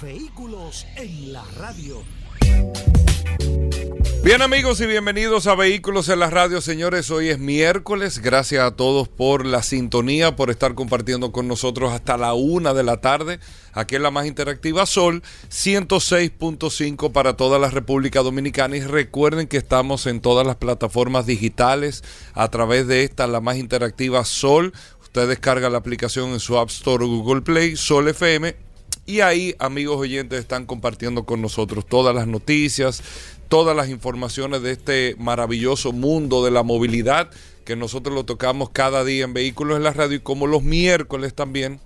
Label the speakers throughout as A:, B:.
A: Vehículos en la radio.
B: Bien amigos y bienvenidos a Vehículos en la Radio, señores. Hoy es miércoles. Gracias a todos por la sintonía, por estar compartiendo con nosotros hasta la una de la tarde. Aquí en la más interactiva Sol 106.5 para toda la República Dominicana. Y recuerden que estamos en todas las plataformas digitales a través de esta, la más interactiva Sol. Usted descarga la aplicación en su App Store o Google Play, Sol FM, y ahí, amigos oyentes, están compartiendo con nosotros todas las noticias, todas las informaciones de este maravilloso mundo de la movilidad que nosotros lo tocamos cada día en Vehículos en la Radio y como los miércoles también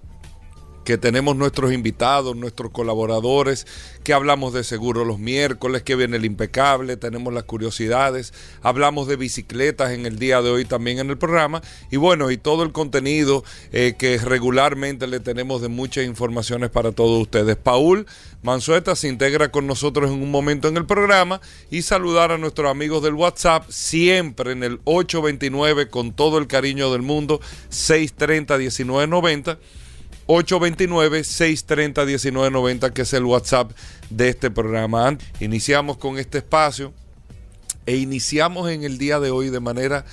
B: que tenemos nuestros invitados, nuestros colaboradores, que hablamos de seguro los miércoles, que viene el impecable, tenemos las curiosidades, hablamos de bicicletas en el día de hoy también en el programa y bueno, y todo el contenido eh, que regularmente le tenemos de muchas informaciones para todos ustedes. Paul Manzueta se integra con nosotros en un momento en el programa y saludar a nuestros amigos del WhatsApp siempre en el 829 con todo el cariño del mundo 630 1990 829-630-1990, que es el WhatsApp de este programa. Iniciamos con este espacio e iniciamos en el día de hoy de manera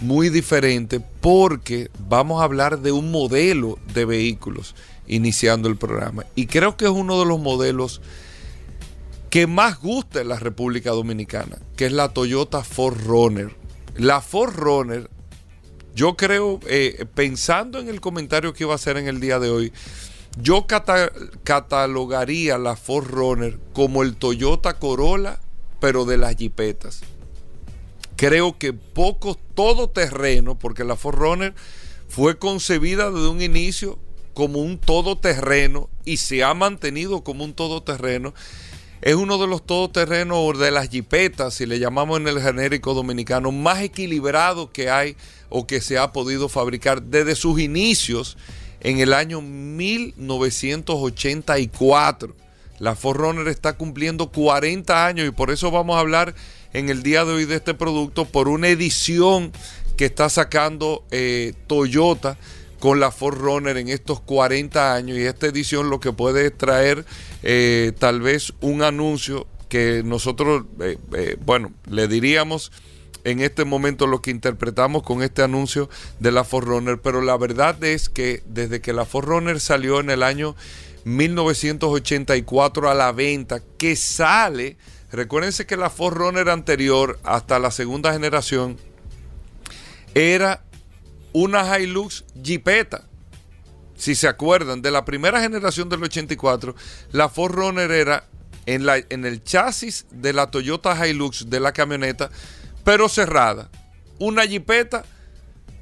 B: muy diferente porque vamos a hablar de un modelo de vehículos iniciando el programa. Y creo que es uno de los modelos que más gusta en la República Dominicana, que es la Toyota 4Runner. La 4Runner yo creo, eh, pensando en el comentario que iba a hacer en el día de hoy, yo catalogaría la Ford Runner como el Toyota Corolla, pero de las jipetas. Creo que poco todoterreno, porque la Ford Runner fue concebida desde un inicio como un todoterreno y se ha mantenido como un todoterreno. Es uno de los todoterrenos de las jipetas, si le llamamos en el genérico dominicano, más equilibrado que hay o que se ha podido fabricar desde sus inicios en el año 1984. La Forerunner está cumpliendo 40 años y por eso vamos a hablar en el día de hoy de este producto por una edición que está sacando eh, Toyota con la Forerunner en estos 40 años y esta edición lo que puede traer eh, tal vez un anuncio que nosotros, eh, bueno, le diríamos en este momento lo que interpretamos con este anuncio de la Forerunner, pero la verdad es que desde que la Forerunner salió en el año 1984 a la venta, que sale, recuérdense que la Forerunner anterior hasta la segunda generación era una Hilux Jeepeta. Si se acuerdan, de la primera generación del 84, la Forerunner era en, la, en el chasis de la Toyota Hilux de la camioneta pero cerrada. Una jipeta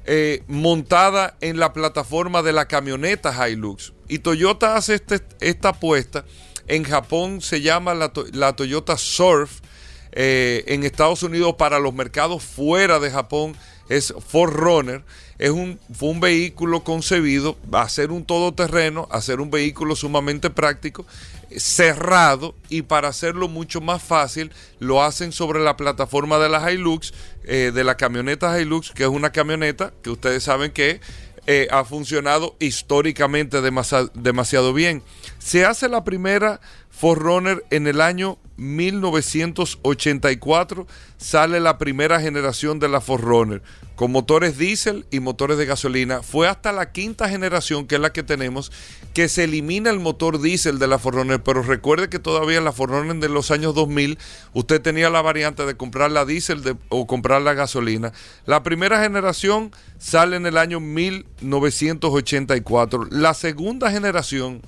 B: eh, montada en la plataforma de la camioneta Hilux. Y Toyota hace este, esta apuesta. En Japón se llama la, Toyota Surf. Eh, en Estados Unidos para los mercados fuera de Japón es Forerunner. Es un, fue un vehículo concebido a ser un todoterreno, a ser un vehículo sumamente práctico cerrado y para hacerlo mucho más fácil lo hacen sobre la plataforma de la Hilux, eh, de la camioneta Hilux, que es una camioneta que ustedes saben que eh, ha funcionado históricamente demasiado bien. Se hace la primera Forerunner en el año 1984 sale la primera generación de la Forerunner con motores diésel y motores de gasolina. Fue hasta la quinta generación, que es la que tenemos, que se elimina el motor diésel de la Forerunner. Pero recuerde que todavía en la Forerunner de los años 2000 usted tenía la variante de comprar la diésel o comprar la gasolina. La primera generación sale en el año 1984. La segunda generación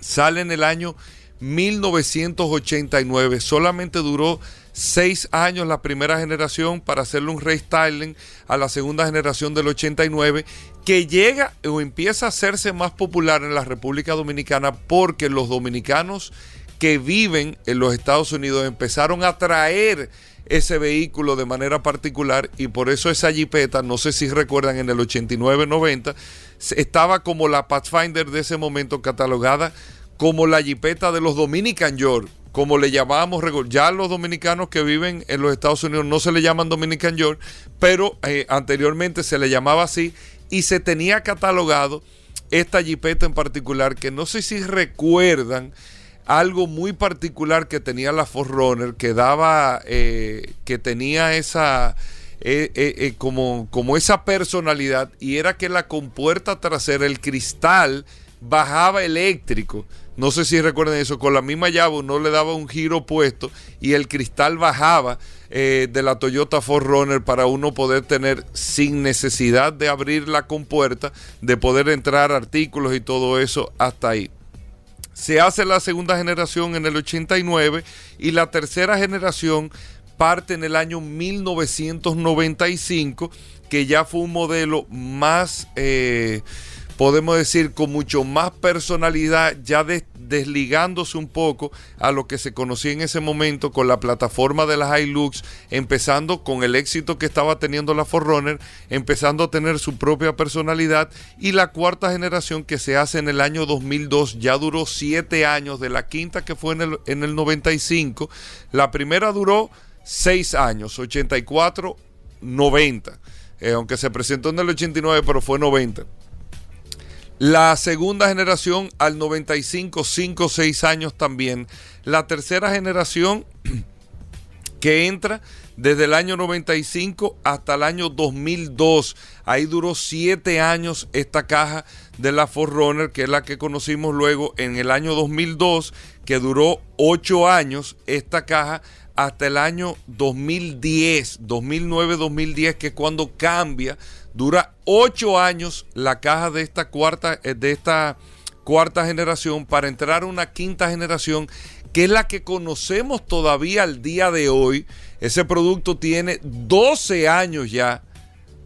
B: sale en el año 1989. Solamente duró seis años la primera generación para hacerle un restyling a la segunda generación del 89 que llega o empieza a hacerse más popular en la República Dominicana porque los dominicanos que viven en los Estados Unidos empezaron a traer ese vehículo de manera particular y por eso esa jipeta, no sé si recuerdan en el 89-90, estaba como la Pathfinder de ese momento catalogada como la jipeta de los Dominican York, como le llamábamos, ya los dominicanos que viven en los Estados Unidos no se le llaman Dominican York, pero eh, anteriormente se le llamaba así y se tenía catalogado esta jipeta en particular que no sé si recuerdan algo muy particular que tenía la Forerunner que daba eh, que tenía esa eh, como, como esa personalidad y era que la compuerta trasera el cristal bajaba eléctrico no sé si recuerden eso, con la misma llave no le daba un giro opuesto y el cristal bajaba eh, de la Toyota 4Runner para uno poder tener sin necesidad de abrir la compuerta, de poder entrar artículos y todo eso hasta ahí. Se hace la segunda generación en el 89 y la tercera generación parte en el año 1995, que ya fue un modelo más... Eh, podemos decir, con mucho más personalidad, ya desligándose un poco a lo que se conocía en ese momento con la plataforma de las Hilux, empezando con el éxito que estaba teniendo la Forerunner, empezando a tener su propia personalidad y la cuarta generación que se hace en el año 2002 ya duró siete años, de la quinta que fue en el, en el 95, la primera duró seis años, 84, 90. Eh, aunque se presentó en el 89, pero fue 90. La segunda generación al 95, 5, 6 años también. La tercera generación que entra desde el año 95 hasta el año 2002. Ahí duró 7 años esta caja de la Forerunner, que es la que conocimos luego en el año 2002, que duró 8 años esta caja hasta el año 2010, 2009-2010, que es cuando cambia Dura ocho años la caja de esta cuarta, eh, de esta cuarta generación para entrar a una quinta generación que es la que conocemos todavía al día de hoy. Ese producto tiene 12 años ya.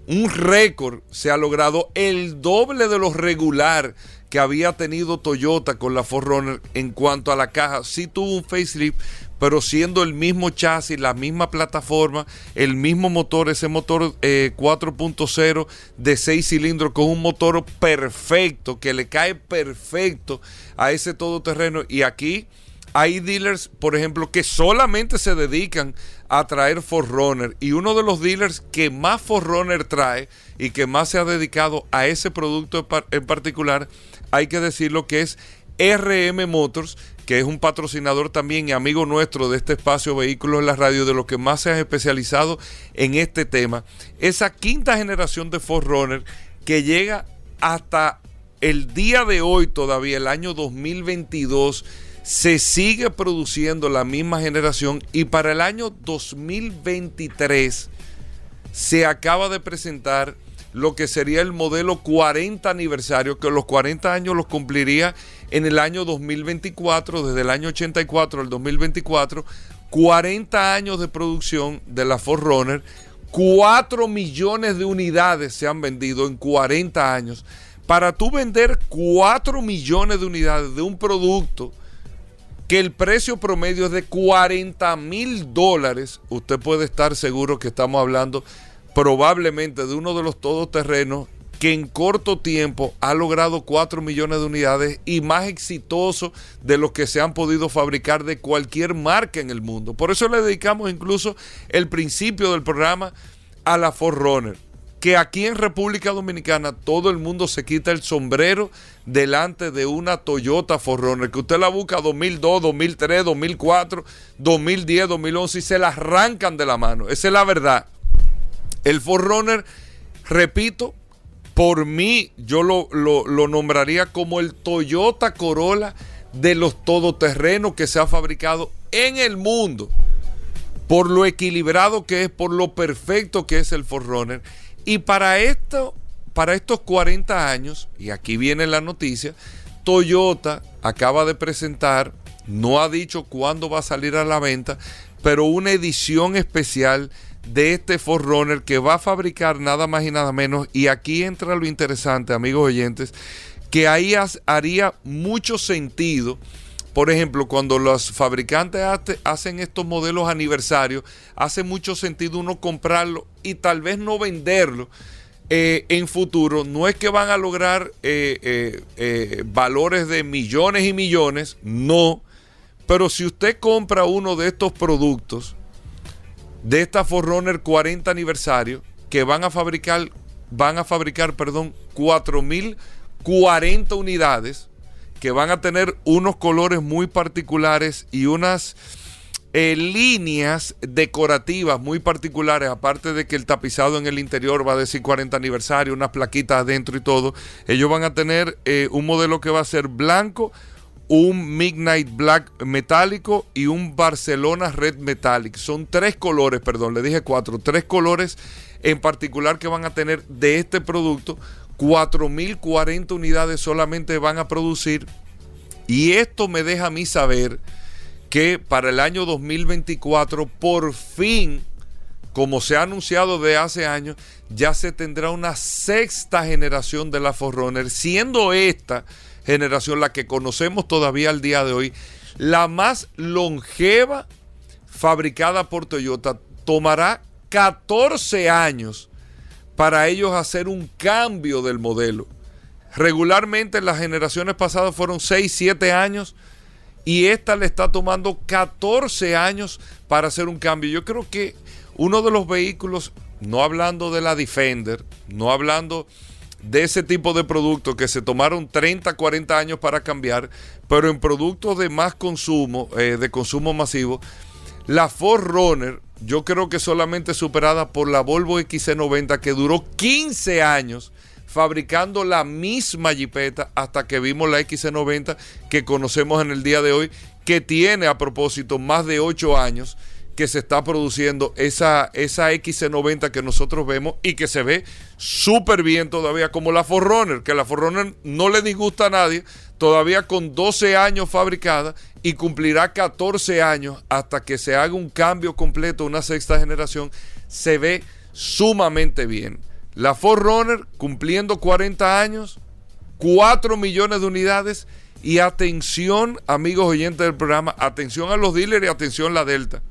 B: Un récord se ha logrado el doble de lo regular que había tenido Toyota con la Forerunner en cuanto a la caja. Sí tuvo un facelift, pero siendo el mismo chasis, la misma plataforma, el mismo motor, ese motor 4.0 eh, de 6 cilindros con un motor perfecto, que le cae perfecto a ese todoterreno. Y aquí hay dealers, por ejemplo, que solamente se dedican a traer Forerunner. Y uno de los dealers que más Forerunner trae y que más se ha dedicado a ese producto en particular, hay que decirlo que es RM Motors, que es un patrocinador también y amigo nuestro de este espacio Vehículos en la Radio, de los que más se han especializado en este tema. Esa quinta generación de Forerunner que llega hasta el día de hoy todavía, el año 2022, se sigue produciendo la misma generación y para el año 2023 se acaba de presentar lo que sería el modelo 40 aniversario, que los 40 años los cumpliría en el año 2024, desde el año 84 al 2024, 40 años de producción de la Forerunner, 4 millones de unidades se han vendido en 40 años. Para tú vender 4 millones de unidades de un producto que el precio promedio es de 40 mil dólares, usted puede estar seguro que estamos hablando probablemente de uno de los todoterrenos que en corto tiempo ha logrado 4 millones de unidades y más exitoso de los que se han podido fabricar de cualquier marca en el mundo. Por eso le dedicamos incluso el principio del programa a la Forerunner, que aquí en República Dominicana todo el mundo se quita el sombrero delante de una Toyota Forerunner, que usted la busca 2002, 2003, 2004, 2010, 2011 y se la arrancan de la mano. Esa es la verdad. El Forerunner, repito, por mí yo lo, nombraría como el Toyota Corolla de los todoterrenos que se ha fabricado en el mundo. Por lo equilibrado que es, por lo perfecto que es el Forerunner. Y para esto, para estos 40 años, y aquí viene la noticia, Toyota acaba de presentar no ha dicho cuándo va a salir a la venta, pero una edición especial de este Forerunner que va a fabricar nada más y nada menos. Y aquí entra lo interesante, amigos oyentes, que ahí haría mucho sentido. Por ejemplo, cuando los fabricantes hacen estos modelos aniversarios, hace mucho sentido uno comprarlo y tal vez no venderlo. Eh, en futuro no es que van a lograr eh, eh, valores de millones y millones, no. Pero si usted compra uno de estos productos, de esta Forerunner 40 aniversario, que van a fabricar, van a fabricar, perdón, 4040 unidades, que van a tener unos colores muy particulares y unas eh, líneas decorativas muy particulares, aparte de que el tapizado en el interior va a decir 40 aniversario, unas plaquitas adentro y todo, ellos van a tener eh, un modelo que va a ser blanco, un Midnight Black metálico y un Barcelona Red Metallic. Son tres colores, perdón, le dije cuatro, tres colores en particular que van a tener de este producto. 4.040 unidades solamente van a producir. Y esto me deja a mí saber que para el año 2024, por fin, como se ha anunciado de hace años, ya se tendrá una sexta generación de la Forerunner, siendo esta generación, la que conocemos todavía al día de hoy, la más longeva fabricada por Toyota, tomará 14 años para ellos hacer un cambio del modelo. Regularmente en las generaciones pasadas fueron 6, 7 años y esta le está tomando 14 años para hacer un cambio. Yo creo que uno de los vehículos, no hablando de la Defender, no hablando de ese tipo de productos que se tomaron 30, 40 años para cambiar, pero en productos de más consumo, eh, de consumo masivo, la Ford Runner, yo creo que solamente superada por la Volvo XC90 que duró 15 años fabricando la misma jipeta hasta que vimos la XC90 que conocemos en el día de hoy, que tiene a propósito más de 8 años que se está produciendo esa, esa XC90 que nosotros vemos y que se ve súper bien todavía, como la Forerunner, que la Forerunner no le disgusta a nadie, todavía con 12 años fabricada y cumplirá 14 años hasta que se haga un cambio completo, una sexta generación, se ve sumamente bien. La Forerunner cumpliendo 40 años, 4 millones de unidades y atención, amigos oyentes del programa, atención a los dealers y atención a la Delta.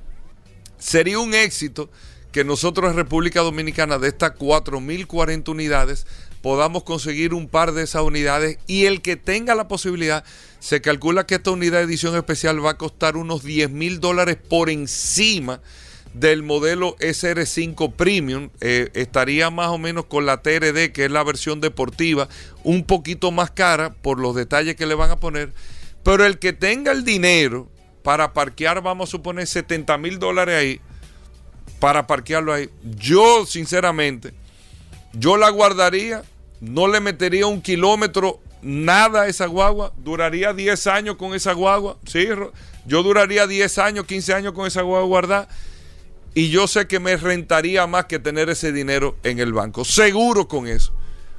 B: Sería un éxito que nosotros en República Dominicana de estas 4.040 unidades podamos conseguir un par de esas unidades y el que tenga la posibilidad, se calcula que esta unidad de edición especial va a costar unos 10 mil dólares por encima del modelo SR5 Premium. Eh, estaría más o menos con la TRD, que es la versión deportiva, un poquito más cara por los detalles que le van a poner. Pero el que tenga el dinero para parquear, vamos a suponer, 70 mil dólares ahí, para parquearlo ahí. Yo, sinceramente, yo la guardaría, no le metería un kilómetro, nada a esa guagua, duraría 10 años con esa guagua, ¿sí? Yo duraría 10 años, 15 años con esa guagua guardada. Y yo sé que me rentaría más que tener ese dinero en el banco. Seguro con eso.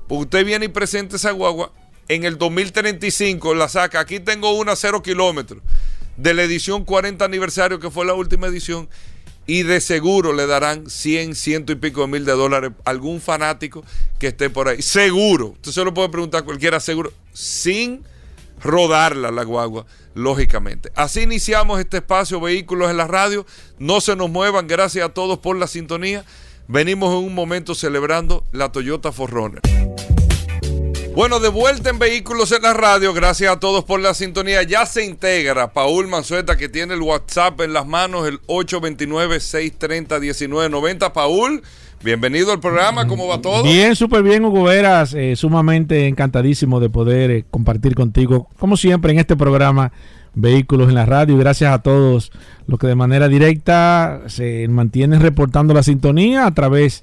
B: Porque usted viene y presenta esa guagua. En el 2035 la saca. Aquí tengo una cero kilómetros de la edición 40 aniversario, que fue la última edición, y de seguro le darán 100, ciento y pico de mil de dólares a algún fanático que esté por ahí. Seguro. Usted se lo puede preguntar a cualquiera, seguro, sin rodarla la guagua, lógicamente. Así iniciamos este espacio Vehículos en la Radio. No se nos muevan, gracias a todos por la sintonía. Venimos en un momento celebrando la Toyota Forerunner. Bueno, de vuelta en Vehículos en la Radio, gracias a todos por la sintonía. Ya se integra Paul Manzueta, que tiene el WhatsApp en las manos, el 829-630-1990. Paul, bienvenido al programa, ¿cómo va todo?
C: Bien, súper bien, Hugo Veras, eh, sumamente encantadísimo de poder eh, compartir contigo, como siempre, en este programa Vehículos en la Radio. Gracias a todos los que de manera directa se mantienen reportando la sintonía a través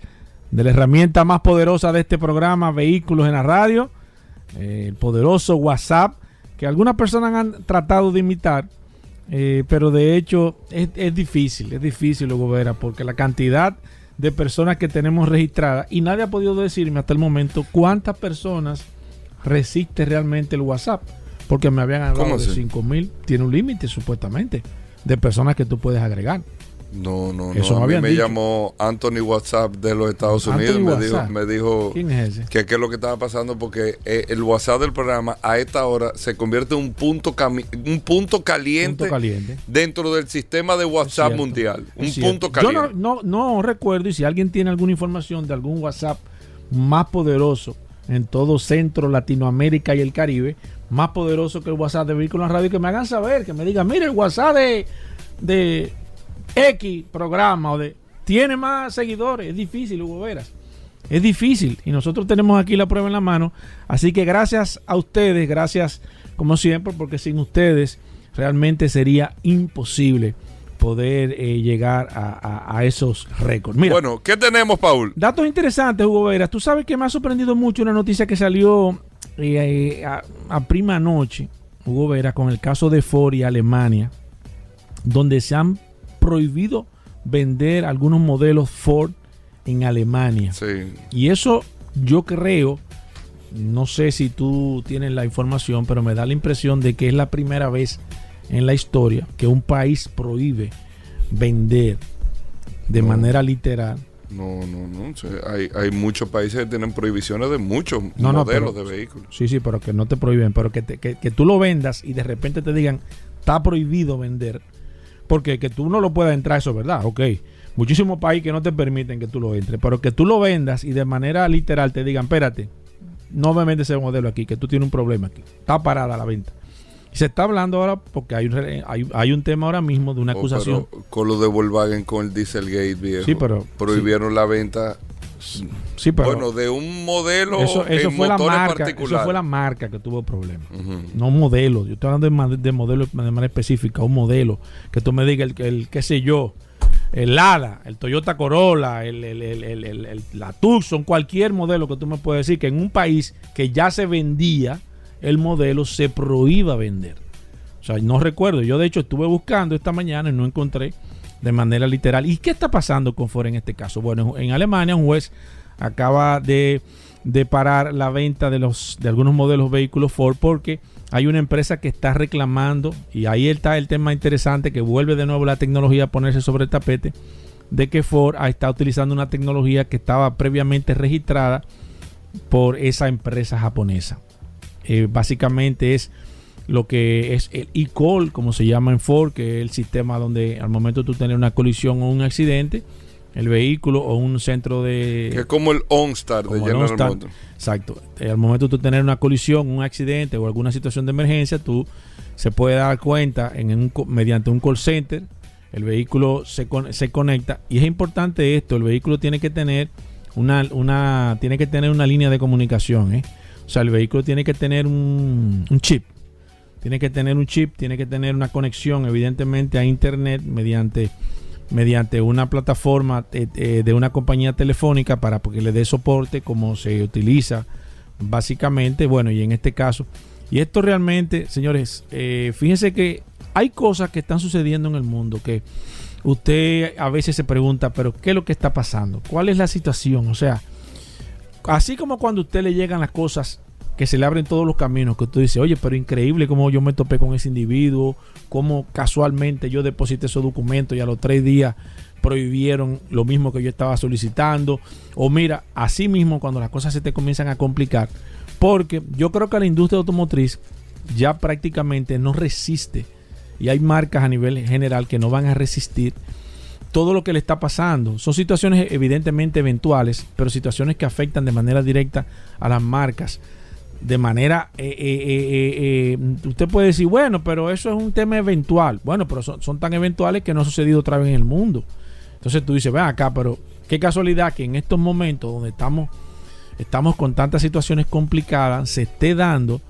C: de la herramienta más poderosa de este programa, Vehículos en la Radio el poderoso WhatsApp, que algunas personas han tratado de imitar, eh, pero de hecho es, difícil, es difícil, Hugo Vera, porque la cantidad de personas que tenemos registradas, y nadie ha podido decirme hasta el momento cuántas personas resiste realmente el WhatsApp. Porque me habían hablado
B: ¿Cómo
C: de
B: así?
C: 5 mil. Tiene un límite, supuestamente, de personas que tú puedes agregar.
B: No, no, no.
C: Eso
B: a mí me
C: dicho.
B: llamó Anthony WhatsApp de los Estados
C: Anthony
B: Unidos y me dijo, me dijo
C: ¿Quién es ese?
B: que qué es lo que estaba pasando porque eh, el WhatsApp del programa a esta hora se convierte en un punto un punto caliente,
C: Punto caliente.
B: dentro del sistema de WhatsApp
C: cierto.
B: mundial. Un punto
C: Yo
B: caliente.
C: no, no, no recuerdo y si alguien tiene alguna información de algún WhatsApp más poderoso en todo Centro, Latinoamérica y el Caribe, más poderoso que el WhatsApp de Vehículos Radio, que me hagan saber, que me digan, mire, el WhatsApp de, de X programa o de... Tiene más seguidores, es difícil, Hugo Veras. Es difícil y nosotros tenemos aquí la prueba en la mano. Así que gracias a ustedes, gracias como siempre, porque sin ustedes realmente sería imposible poder eh, llegar a, a- a esos récords. Mira,
B: Bueno, ¿qué tenemos, Paul?
C: datos interesantes, Hugo Veras. Tú sabes que me ha sorprendido mucho una noticia que salió eh, a, a prima noche, Hugo Veras, con el caso de Ford y Alemania, donde se han prohibido vender algunos modelos Ford en Alemania.
B: Sí.
C: Y eso yo creo, no sé si tú tienes la información, pero me da la impresión de que es la primera vez en la historia que un país prohíbe vender de
B: No.
C: manera literal.
B: No, no, no. Hay, hay muchos países que tienen prohibiciones de muchos
C: No, no,
B: modelos
C: pero-
B: de vehículos.
C: Sí, sí, pero que no te prohíben, pero que, te- que, que tú lo vendas y de repente te digan, está prohibido vender. Porque que tú no lo puedas entrar, eso es verdad, ok. Muchísimos países que no te permiten que tú lo entres, pero que tú lo vendas y de manera literal te digan, espérate, no me vendes ese modelo aquí, que tú tienes un problema aquí. Está parada la venta. Y se está hablando ahora porque hay hay, hay un tema ahora mismo de una
B: Oh,
C: acusación.
B: con lo de Volkswagen con el Dieselgate viejo.
C: Sí, pero-
B: prohibieron la venta.
C: Sí, pero
B: bueno, de un modelo
C: eso, eso
B: en
C: fue la marca, eso fue la marca que tuvo problemas.
B: Ujú.
C: No un modelo. Yo estoy hablando de, de modelo de manera específica, un modelo. Que tú me digas el, el qué sé yo, el Lada, el Toyota Corolla, el, el- la Tucson, cualquier modelo que tú me puedas decir que en un país que ya se vendía el modelo se prohíba vender. O sea, no recuerdo. Yo de hecho estuve buscando esta mañana y no encontré de manera literal. ¿Y qué está pasando con Ford en este caso? Bueno, en Alemania un juez acaba de, de parar la venta de, los, de algunos modelos vehículos Ford porque hay una empresa que está reclamando, y ahí está el tema interesante que vuelve de nuevo la tecnología a ponerse sobre el tapete, de que Ford estado utilizando una tecnología que estaba previamente registrada por esa empresa japonesa. Eh, básicamente es lo que es el e-call, como se llama en Ford, que es el sistema donde al momento tú tienes una colisión o un accidente, el vehículo o un centro de...
B: Que es como el OnStar de General. Motors.
C: Exacto. Eh, Al momento de tú tener una colisión, un accidente o alguna situación de emergencia, tú se puede dar cuenta en un mediante un call center. El vehículo se, se conecta y es importante esto. El vehículo tiene que tener una, una tiene que tener una línea de comunicación. ¿eh? O sea, el vehículo tiene que tener un, un chip. Tiene que tener un chip, tiene que tener una conexión, evidentemente, a internet mediante mediante una plataforma eh, eh, de una compañía telefónica para que le dé soporte como se utiliza básicamente, bueno, y en este caso. Y esto realmente, señores, eh, fíjense que hay cosas que están sucediendo en el mundo que usted a veces se pregunta, pero ¿qué es lo que está pasando? ¿Cuál es la situación? O sea, así como cuando a usted le llegan las cosas que se le abren todos los caminos, que usted dice, oye, pero increíble cómo yo me topé con ese individuo, cómo casualmente yo deposité esos documentos y a los tres días prohibieron lo mismo que yo estaba solicitando. O mira, así mismo cuando las cosas se te comienzan a complicar, porque yo creo que la industria automotriz ya prácticamente no resiste y hay marcas a nivel general que no van a resistir todo lo que le está pasando. Son situaciones evidentemente eventuales, pero situaciones que afectan de manera directa a las marcas. De manera, eh, eh, eh, eh, usted puede decir, bueno, pero eso es un tema eventual. Bueno, pero son, son tan eventuales que no ha sucedido otra vez en el mundo. Entonces tú dices, ven acá, pero qué casualidad que en estos momentos donde estamos, estamos con tantas situaciones complicadas, se esté dando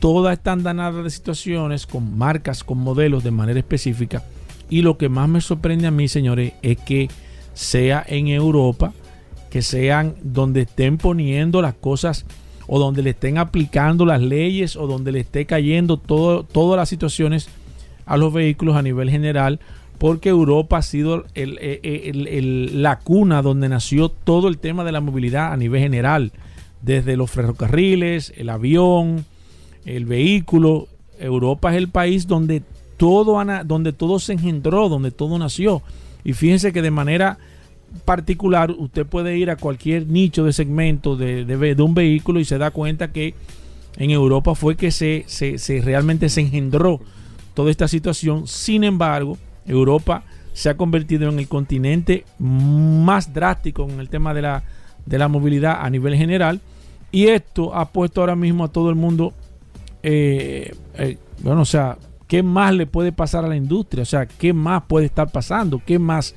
C: toda esta andanada de situaciones con marcas, con modelos de manera específica. Y lo que más me sorprende a mí, señores, es que sea en Europa, que sean donde estén poniendo las cosas o donde le estén aplicando las leyes o donde le esté cayendo todo, todas las situaciones a los vehículos a nivel general, porque Europa ha sido el- el- la cuna donde nació todo el tema de la movilidad a nivel general, desde los ferrocarriles, el avión, el vehículo, Europa es el país donde todo, donde todo se engendró, donde todo nació. Y fíjense que de manera particular usted puede ir a cualquier nicho de segmento de, de, un vehículo y se da cuenta que en Europa fue que se, se, realmente se engendró toda esta situación. Sin embargo, Europa se ha convertido en el continente más drástico en el tema de la, de la movilidad a nivel general. Y esto ha puesto ahora mismo a todo el mundo, eh, eh, bueno, o sea, ¿qué más le puede pasar a la industria? O sea, ¿qué más puede estar pasando? ¿Qué más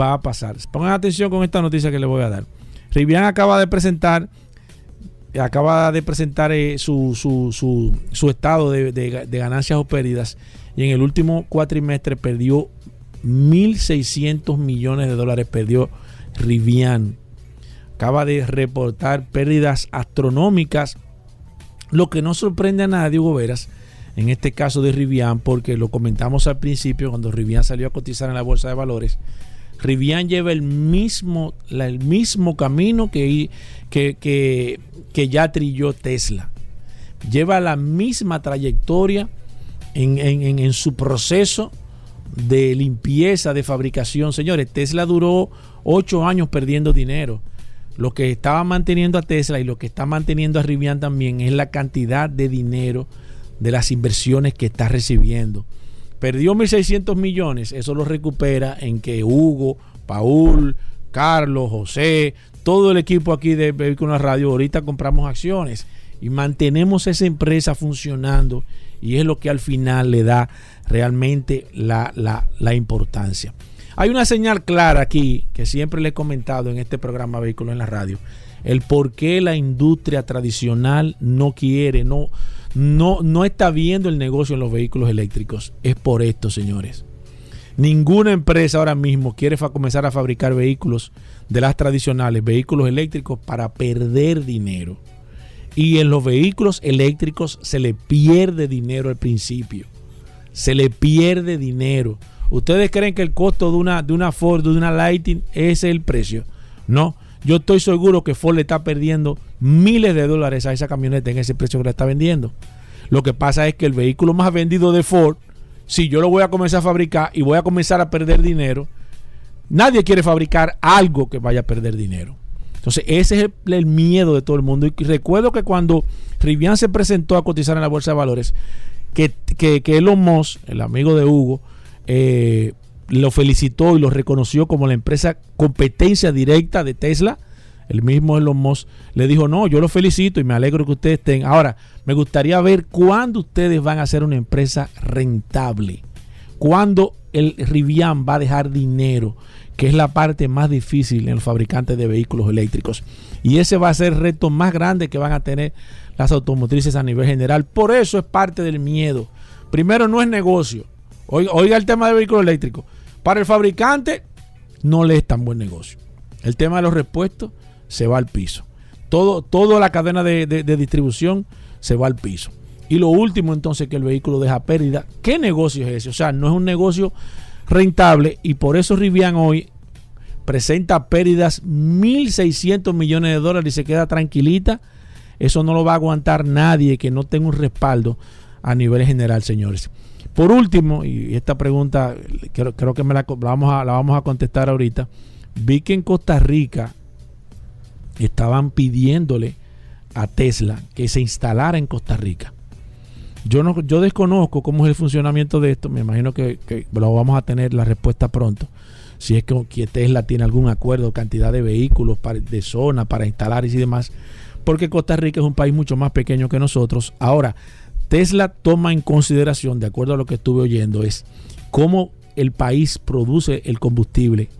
C: va a pasar? Pongan atención con esta noticia que le voy a dar. Rivian acaba de presentar acaba de presentar eh, su, su, su, estado de, de, ganancias o pérdidas y en el último cuatrimestre perdió 1.600 millones de dólares, perdió Rivian. Acaba de reportar pérdidas astronómicas, lo que no sorprende a nadie, Hugo Veras, en este caso de Rivian, porque lo comentamos al principio cuando Rivian salió a cotizar en la bolsa de valores. Rivian lleva el mismo, el mismo camino que, que, que, ya trilló Tesla. Lleva la misma trayectoria en, en, su proceso de limpieza, de fabricación. Señores, Tesla duró ocho años perdiendo dinero. Lo que estaba manteniendo a Tesla y lo que está manteniendo a Rivian también es la cantidad de dinero de las inversiones que está recibiendo. Perdió 1.600 millones, eso lo recupera en que Hugo, Paul, Carlos, José, todo el equipo aquí de Vehículos Radio, ahorita compramos acciones y mantenemos esa empresa funcionando y es lo que al final le da realmente la, la importancia. Hay una señal clara aquí que siempre le he comentado en este programa Vehículos en la Radio, el por qué la industria tradicional no quiere, no, no, no está viendo el negocio en los vehículos eléctricos. Es por esto, señores. Ninguna empresa ahora mismo quiere comenzar a fabricar vehículos de las tradicionales, vehículos eléctricos, para perder dinero. Y en los vehículos eléctricos se le pierde dinero al principio. Se le pierde dinero. ¿Ustedes creen que el costo de una, de una Ford, de una Lighting, es el precio? No. Yo estoy seguro que Ford le está perdiendo miles de dólares a esa camioneta en ese precio que la está vendiendo. Lo que pasa es que el vehículo más vendido de Ford, si yo lo voy a comenzar a fabricar y voy a comenzar a perder dinero, nadie quiere fabricar algo que vaya a perder dinero. Entonces, ese es el, miedo de todo el mundo. Y recuerdo que cuando Rivian se presentó a cotizar en la bolsa de valores, que, que, que Elon Musk, el amigo de Hugo, eh, lo felicitó y lo reconoció como la empresa competencia directa de Tesla el mismo Elon Musk le dijo, no, yo lo felicito y me alegro que ustedes estén. Ahora, me gustaría ver cuándo ustedes van a ser una empresa rentable. Cuándo el Rivian va a dejar dinero, que es la parte más difícil en los fabricantes de vehículos eléctricos. Y ese va a ser el reto más grande que van a tener las automotrices a nivel general. Por eso es parte del miedo. Primero, no es negocio. Oiga, el tema de vehículos eléctricos. Para el fabricante, no le es tan buen negocio. El tema de los repuestos se va al piso. Todo, toda la cadena de, distribución se va al piso. Y lo último entonces que el vehículo deja pérdida. ¿Qué negocio es ese? O sea, no es un negocio rentable y por eso Rivian hoy presenta pérdidas 1.600 millones de dólares y se queda tranquilita. Eso no lo va a aguantar nadie que no tenga un respaldo a nivel general, señores. Por último, y esta pregunta creo, creo que me la, vamos a, la vamos a contestar ahorita, vi que en Costa Rica estaban pidiéndole a Tesla que se instalara en Costa Rica. Yo, no, yo desconozco cómo es el funcionamiento de esto, me imagino que, lo vamos a tener la respuesta pronto. Si es que, Tesla tiene algún acuerdo, cantidad de vehículos de zona para instalar y demás, porque Costa Rica es un país mucho más pequeño que nosotros. Ahora, Tesla toma en consideración, de acuerdo a lo que estuve oyendo, es cómo el país produce el combustible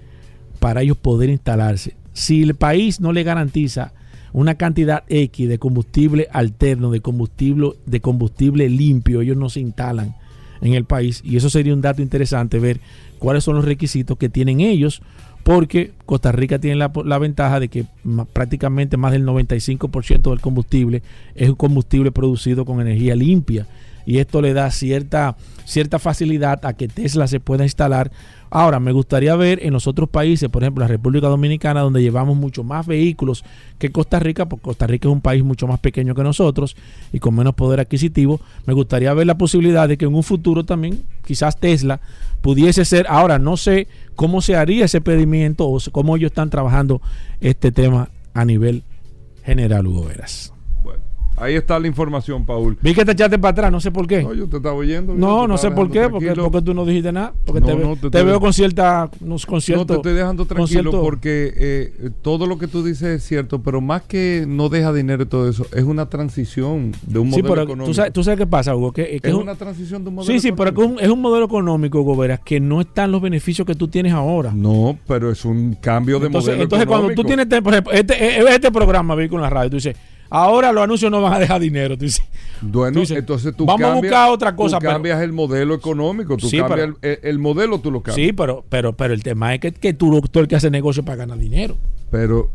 C: para ellos poder instalarse si el país no le garantiza una cantidad X de combustible alterno, de combustible, de combustible limpio, ellos no se instalan en el país. Y eso sería un dato interesante ver cuáles son los requisitos que tienen ellos, porque Costa Rica tiene la, ventaja de que prácticamente más del 95% del combustible es un combustible producido con energía limpia. Y esto le da cierta, cierta facilidad a que Tesla se pueda instalar. Ahora, me gustaría ver en los otros países, por ejemplo, la República Dominicana, donde llevamos mucho más vehículos que Costa Rica, porque Costa Rica es un país mucho más pequeño que nosotros y con menos poder adquisitivo. Me gustaría ver la posibilidad de que en un futuro también, quizás Tesla pudiese ser, ahora no sé cómo se haría ese pedimiento o cómo ellos están trabajando este tema a nivel general, Hugo Veras.
B: Ahí está la información, Paul.
C: Vi que te echaste para atrás, no sé por qué.
B: No, yo te estaba oyendo.
C: No, no sé por qué, porque, porque, tú no dijiste nada. Porque no, te, no, te, te, veo con cierta. Con cierto,
B: no, te estoy dejando tranquilo porque eh, todo lo que tú dices es cierto, pero más que no deja dinero y todo eso, es una transición de un modelo
C: pero
B: económico.
C: Tú sabes, tú sabes qué pasa, Hugo. Que,
B: que es, una transición de un modelo
C: Sí, sí,
B: económico.
C: pero es un, es un modelo económico, Hugo Veras, que no están los beneficios que tú tienes ahora.
B: No, pero es un cambio de
C: entonces,
B: modelo
C: entonces
B: económico.
C: cuando tú tienes, por ejemplo, este, este programa, Vehículo en la Radio, tú dices. Ahora los anuncios no van a dejar dinero. Tú dices,
B: bueno,
C: tú dices,
B: entonces tú
C: vamos
B: cambias,
C: a buscar otra cosa.
B: Tú cambias pero, el modelo económico, tú
C: sí,
B: cambias
C: pero,
B: el, el, modelo, tú lo cambias.
C: Sí, pero, pero, pero el tema es que, que tú, tú el que hace negocio para ganar dinero.
B: Pero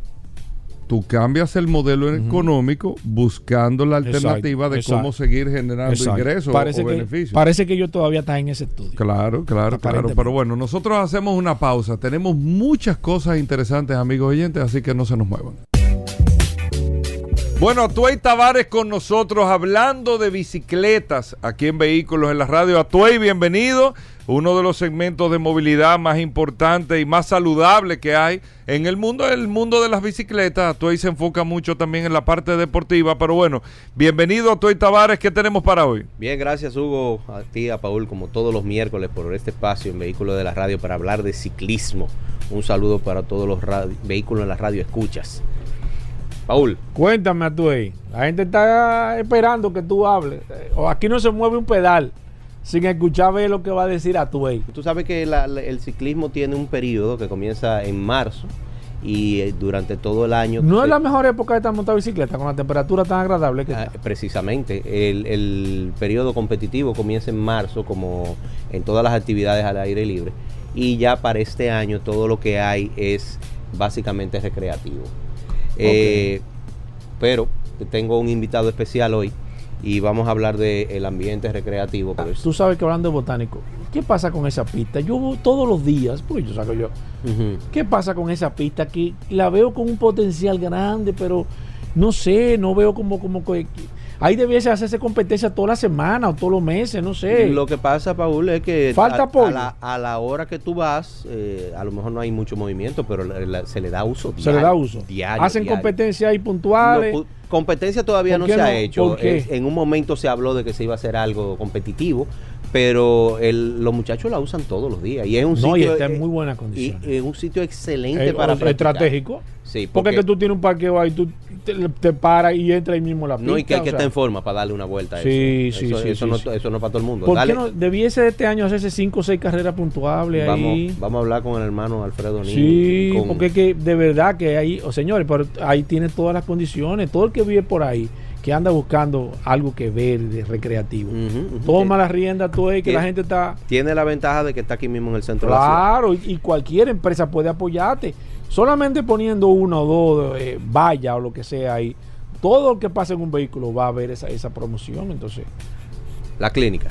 B: tú cambias el modelo uh -huh. económico buscando la alternativa
C: exacto,
B: de
C: exacto,
B: cómo seguir generando
C: exacto.
B: ingresos
C: parece
B: o
C: que,
B: beneficios.
C: Parece que yo todavía está en ese estudio.
B: Claro, claro, claro. Pero bueno, nosotros hacemos una pausa. Tenemos muchas cosas interesantes, amigos oyentes, así que no se nos muevan. Bueno, Atuey Tavares con nosotros hablando de bicicletas aquí en Vehículos en la Radio. Atuey, bienvenido. Uno de los segmentos de movilidad más importantes y más saludable que hay en el mundo, el mundo de las bicicletas. Atuey se enfoca mucho también en la parte deportiva, pero bueno, bienvenido Atuey Tavares. ¿Qué tenemos para hoy?
D: Bien, gracias Hugo, a ti, a Paul, como todos los miércoles por este espacio en Vehículos de la Radio para hablar de ciclismo. Un saludo para todos los vehículos en la radio escuchas. Paul.
C: Cuéntame a tú ahí. La gente está esperando que tú hables. O aquí no se mueve un pedal sin escuchar ver lo que va a decir a tu ahí.
D: Tú sabes que la, la, el ciclismo tiene un periodo que comienza en marzo y eh, durante todo el año.
C: No se, es la mejor época de estar montando bicicleta con la temperatura tan agradable que
D: ah,
C: está.
D: Precisamente. El, el periodo competitivo comienza en marzo, como en todas las actividades al aire libre. Y ya para este año todo lo que hay es básicamente recreativo. Okay. Eh, pero tengo un invitado especial hoy y vamos a hablar del de ambiente recreativo.
C: Ah, Tú sabes que hablando de botánico, ¿qué pasa con esa pista? Yo todos los días, porque yo saco yo. Uh -huh. ¿Qué pasa con esa pista? Que la veo con un potencial grande, pero no sé, no veo como, como que ahí debiese hacerse competencia toda la semana o todos los meses, no sé.
D: Lo que pasa, Paul, es que
C: falta
D: a. A la, a la hora que tú vas, eh, a lo mejor no hay mucho movimiento, pero la, la, se le da uso.
C: Se le da uso.
D: Diario,
C: Hacen
D: diario.
C: competencia ahí puntuales.
D: No, competencia todavía no se
C: no?
D: ha hecho. En un momento se habló de que se iba a hacer algo competitivo, pero el, los muchachos la usan todos los días y es un
C: no,
D: sitio
C: y está en muy buena condición.
D: Y es un sitio excelente
C: eh,
D: para practicar.
C: estratégico.
D: Sí,
C: porque, porque, es que tú tienes un parqueo ahí, tú te, te paras y entras ahí mismo la pista.
D: No, y que hay que estar en forma para darle una vuelta a
C: sí,
D: eso.
C: Sí,
D: eso,
C: sí,
D: eso,
C: sí,
D: no,
C: sí.
D: eso no es para todo el mundo.
C: ¿Por
D: Dale.
C: qué no debiese este año hacerse 5 o 6 carreras puntuables
D: vamos,
C: ahí?
D: Vamos a hablar con el hermano Alfredo Niño.
C: Sí,
D: con...
C: porque es que de verdad que ahí, oh, señores, pero ahí tiene todas las condiciones. Todo el que vive por ahí que anda buscando algo que ver de recreativo.
D: Uh -huh, uh -huh.
C: Toma la rienda tú ahí, que la gente está...
D: Tiene la ventaja de que está aquí mismo en el centro
C: claro, de la ciudad. y, y cualquier empresa puede apoyarte. Solamente poniendo uno o dos eh, vallas o lo que sea ahí, todo lo que pasa en un vehículo va a ver esa, esa promoción. Entonces,
D: la clínica.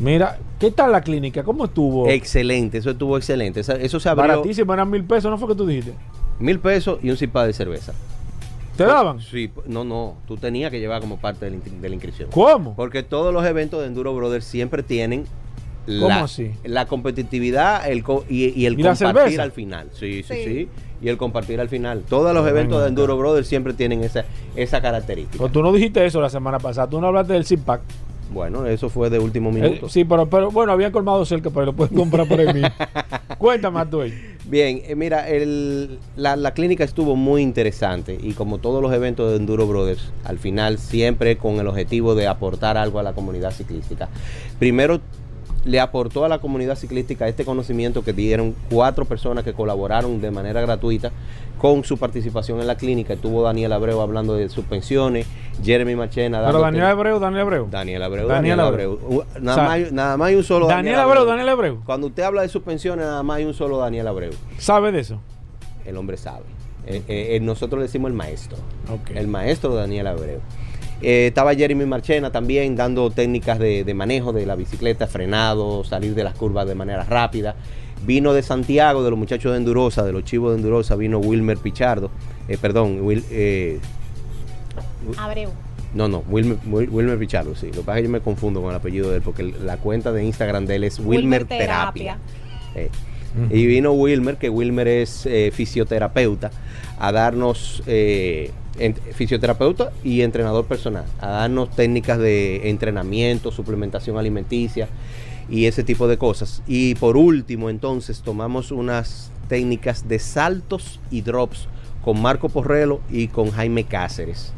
C: Mira, ¿qué tal la clínica? ¿Cómo estuvo?
D: Excelente, eso estuvo excelente. Eso, eso se abrió.
C: Baratísimo, eran mil pesos, ¿no fue que tú dijiste?
D: Mil pesos y un cipá de cerveza.
C: ¿Te daban?
D: Sí, no, no. Tú tenías que llevar como parte de la, de la inscripción.
C: ¿Cómo?
D: Porque todos los eventos de Enduro Brothers siempre tienen
C: ¿Cómo
D: la,
C: así?
D: la competitividad el co y, y, el
C: ¿Y
D: compartir al final. Sí, sí, sí, sí, Y el compartir al final. Todos los eventos de Enduro Brothers siempre tienen esa, esa característica.
C: Pero tú no dijiste eso la semana pasada. Tú no hablaste del Zipac.
D: Bueno, eso fue de último minuto.
C: Eh, sí, pero, pero bueno, había colmado cerca, pero lo puedes comprar por ahí mismo. Cuéntame, tú.
D: Bien, eh, mira, el, la, la, clínica estuvo muy interesante y como todos los eventos de Enduro Brothers, al final siempre con el objetivo de aportar algo a la comunidad ciclística. Primero le aportó a la comunidad ciclística este conocimiento que dieron cuatro personas que colaboraron de manera gratuita con su participación en la clínica. Estuvo Daniel Abreu hablando de suspensiones, Jeremy Machena.
C: Pero Daniel Abreu, Daniel Abreu.
D: Daniel Abreu,
C: Daniel,
D: Daniel Abreu. Abreu. Nada, o sea, más, nada, más, hay un solo
C: Daniel, Daniel Abreu, Daniel Abreu.
D: Cuando usted habla de suspensiones, nada más hay un solo Daniel Abreu.
C: ¿Sabe de eso?
D: El hombre sabe. Eh, eh, nosotros le decimos el maestro.
C: Okay.
D: El maestro Daniel Abreu. Eh, estaba Jeremy Marchena también dando técnicas de, de manejo de la bicicleta, frenado, salir de las curvas de manera rápida. Vino de Santiago, de los muchachos de Endurosa, de los chivos de Endurosa, vino Wilmer Pichardo, eh, perdón, Wil- eh,
E: Abreu.
D: no, no, Wilmer, Wil- Wilmer Pichardo, sí. Lo que pasa es que yo me confundo con el apellido de él, porque la cuenta de Instagram de él es Wilmer,
E: Wilmer
D: Terapia.
E: Terapia.
D: Eh, Y vino Wilmer, que Wilmer es eh, fisioterapeuta, a darnos, eh, fisioterapeuta y entrenador personal, a darnos técnicas de entrenamiento, suplementación alimenticia y ese tipo de cosas. Y por último, entonces, tomamos unas técnicas de saltos y drops con Marco Porrelo y con Jaime Cáceres.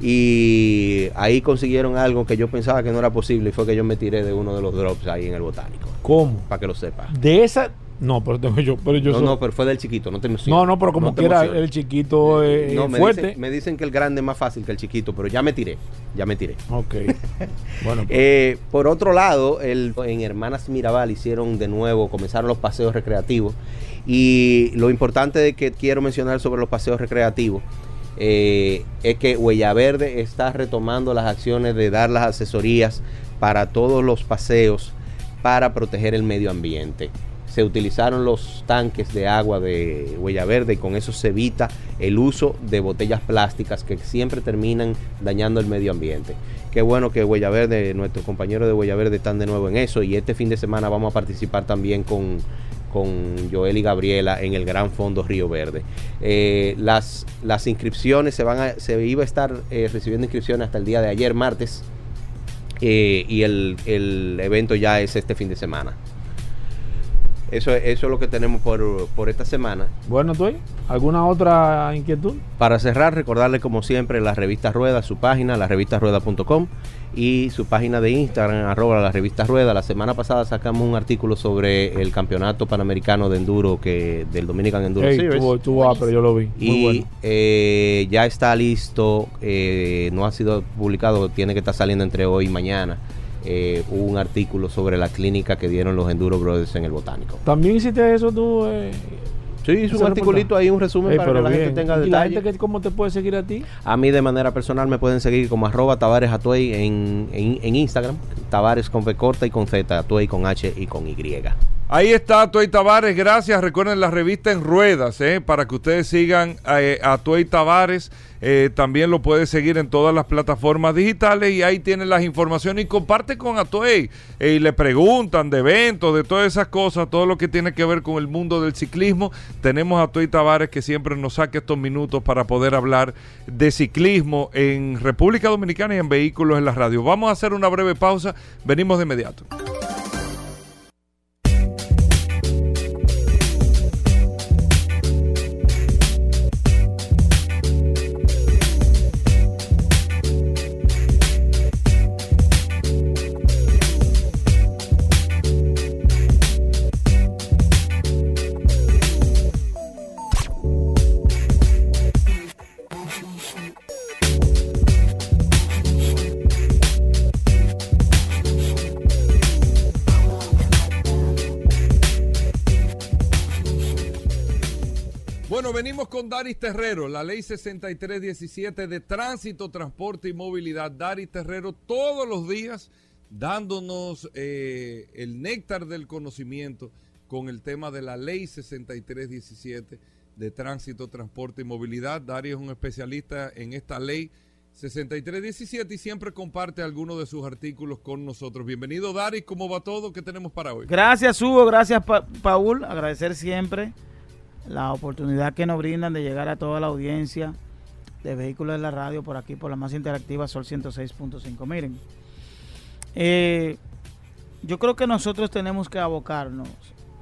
D: Y ahí consiguieron algo que yo pensaba que no era posible y fue que yo me tiré de uno de los drops ahí en el botánico.
C: ¿Cómo?
D: Para que lo sepa.
C: De esa. No, pero tengo yo. Pero yo
D: No,
C: soy-
D: no, pero fue del chiquito, no te emociones.
C: no, no, pero como
D: No
C: quiera, el chiquito eh,
D: No, me
C: fuerte.
D: Dicen, me dicen que el grande es más fácil que el chiquito, pero ya me tiré, ya me tiré.
C: Ok. bueno, pues,
D: Eh, por otro lado, el- en Hermanas Mirabal hicieron de nuevo, comenzaron los paseos recreativos. Y lo importante de que quiero mencionar sobre los paseos recreativos eh, es que Huella Verde está retomando las acciones de dar las asesorías para todos los paseos para proteger el medio ambiente. Se utilizaron los tanques de agua de Huella Verde y con eso se evita el uso de botellas plásticas que siempre terminan dañando el medio ambiente. Qué bueno que Huella Verde, nuestros compañeros de Huella Verde están de nuevo en eso y este fin de semana vamos a participar también con, con Joel y Gabriela en el Gran Fondo Río Verde. Eh, las, las inscripciones se van a, se iba a estar eh, recibiendo inscripciones hasta el día de ayer, martes, eh, y el, el evento ya es este fin de semana. Eso, eso es lo que tenemos por, por esta semana.
C: bueno, ¿tú? ¿Alguna otra inquietud?
D: Para cerrar, recordarle como siempre la revista Rueda, su página, la revistarueda.com y su página de Instagram, arroba la revista Rueda. La semana pasada sacamos un artículo sobre el campeonato panamericano de enduro que del Dominican Enduro
C: Ey,
D: Series.
C: tuvo, tuvo pero yo lo vi. Muy
D: Y
C: bueno.
D: eh, ya está listo, eh, no ha sido publicado, tiene que estar saliendo entre hoy y mañana. Eh, un artículo sobre la clínica que dieron los Enduro Brothers en el Botánico.
C: ¿También hiciste eso tú? Eh,
D: Sí, hice un articulito ahí, un resumen
C: Ey,
D: para que la gente tenga
C: ¿Y la gente que, cómo te puede seguir a ti?
D: A mí de manera personal me pueden seguir como arroba Tavares Atuey en, en, en Instagram. Tavares con V corta y con Z, Atuey con H y con Y.
B: Ahí está Tuey Tavares, gracias. Recuerden la revista en ruedas, ¿eh? para que ustedes sigan eh, a Tuey Tavares. Eh, también lo puede seguir en todas las plataformas digitales y ahí tienen las informaciones y comparte con Atuey. Eh, y le preguntan de eventos, de todas esas cosas, todo lo que tiene que ver con el mundo del ciclismo. Tenemos a Tuey Tavares que siempre nos saca estos minutos para poder hablar de ciclismo en República Dominicana y en vehículos en la radio. Vamos a hacer una breve pausa, venimos de inmediato. Daris Terrero, la ley 6317 de tránsito, transporte y movilidad. Daris Terrero todos los días dándonos eh, el néctar del conocimiento con el tema de la ley 6317 de tránsito, transporte y movilidad. Daris es un especialista en esta ley 6317 y siempre comparte algunos de sus artículos con nosotros. Bienvenido Daris, ¿cómo va todo? ¿Qué tenemos para hoy?
F: Gracias Hugo, gracias Pa- Paul, agradecer siempre la oportunidad que nos brindan de llegar a toda la audiencia de vehículos de la radio por aquí, por la más interactiva Sol 106.5. Miren, eh, yo creo que nosotros tenemos que abocarnos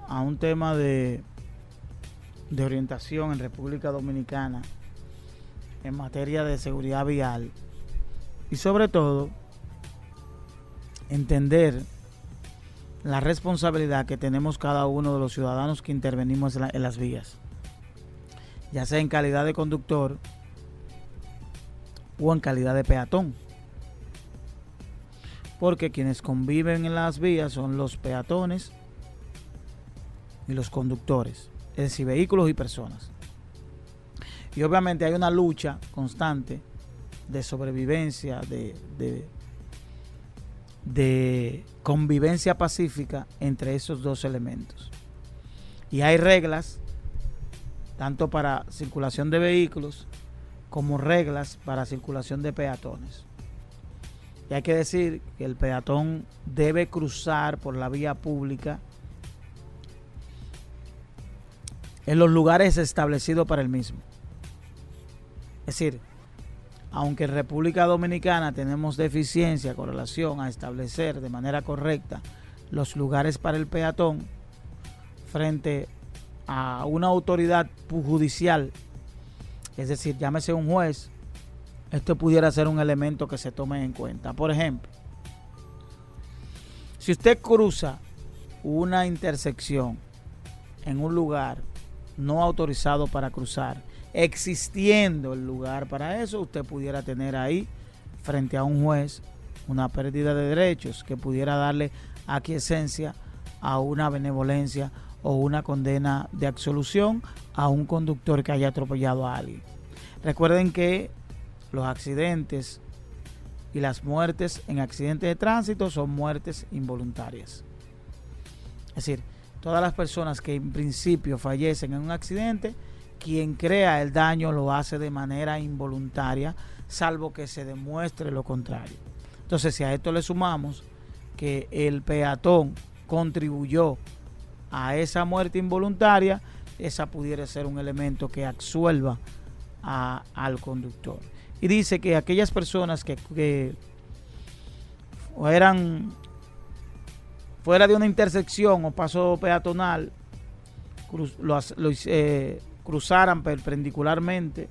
F: a un tema de, de orientación en República Dominicana en materia de seguridad vial y sobre todo entender la responsabilidad que tenemos cada uno de los ciudadanos que intervenimos en, la- en las vías, ya sea en calidad de conductor o en calidad de peatón. Porque quienes conviven en las vías son los peatones y los conductores, es decir, vehículos y personas. Y obviamente hay una lucha constante de sobrevivencia, de, de convivencia pacífica entre esos dos elementos. Y hay reglas, tanto para circulación de vehículos como reglas para circulación de peatones. Y hay que decir que el peatón debe cruzar por la vía pública en los lugares establecidos para el mismo. Es decir, aunque en República Dominicana tenemos deficiencia con relación a establecer de manera correcta los lugares para el peatón frente a una autoridad judicial, es decir, llámese un juez, esto pudiera ser un elemento que se tome en cuenta. Por ejemplo, si usted cruza una intersección en un lugar no autorizado para cruzar, existiendo el lugar para eso, usted pudiera tener ahí, frente a un juez, una pérdida de derechos que pudiera darle aquiescencia a una benevolencia o una condena de absolución a un conductor que haya atropellado a alguien. Recuerden que los accidentes y las muertes en accidentes de tránsito son muertes involuntarias. Es decir, todas las personas que en principio fallecen en un accidente, quien crea el daño lo hace de manera involuntaria, salvo que se demuestre lo contrario. Entonces, si a esto le sumamos que el peatón contribuyó a esa muerte involuntaria, esa pudiera ser un elemento que absuelva al conductor. Y dice que aquellas personas que, que eran fuera de una intersección o paso peatonal, eh, cruzaran perpendicularmente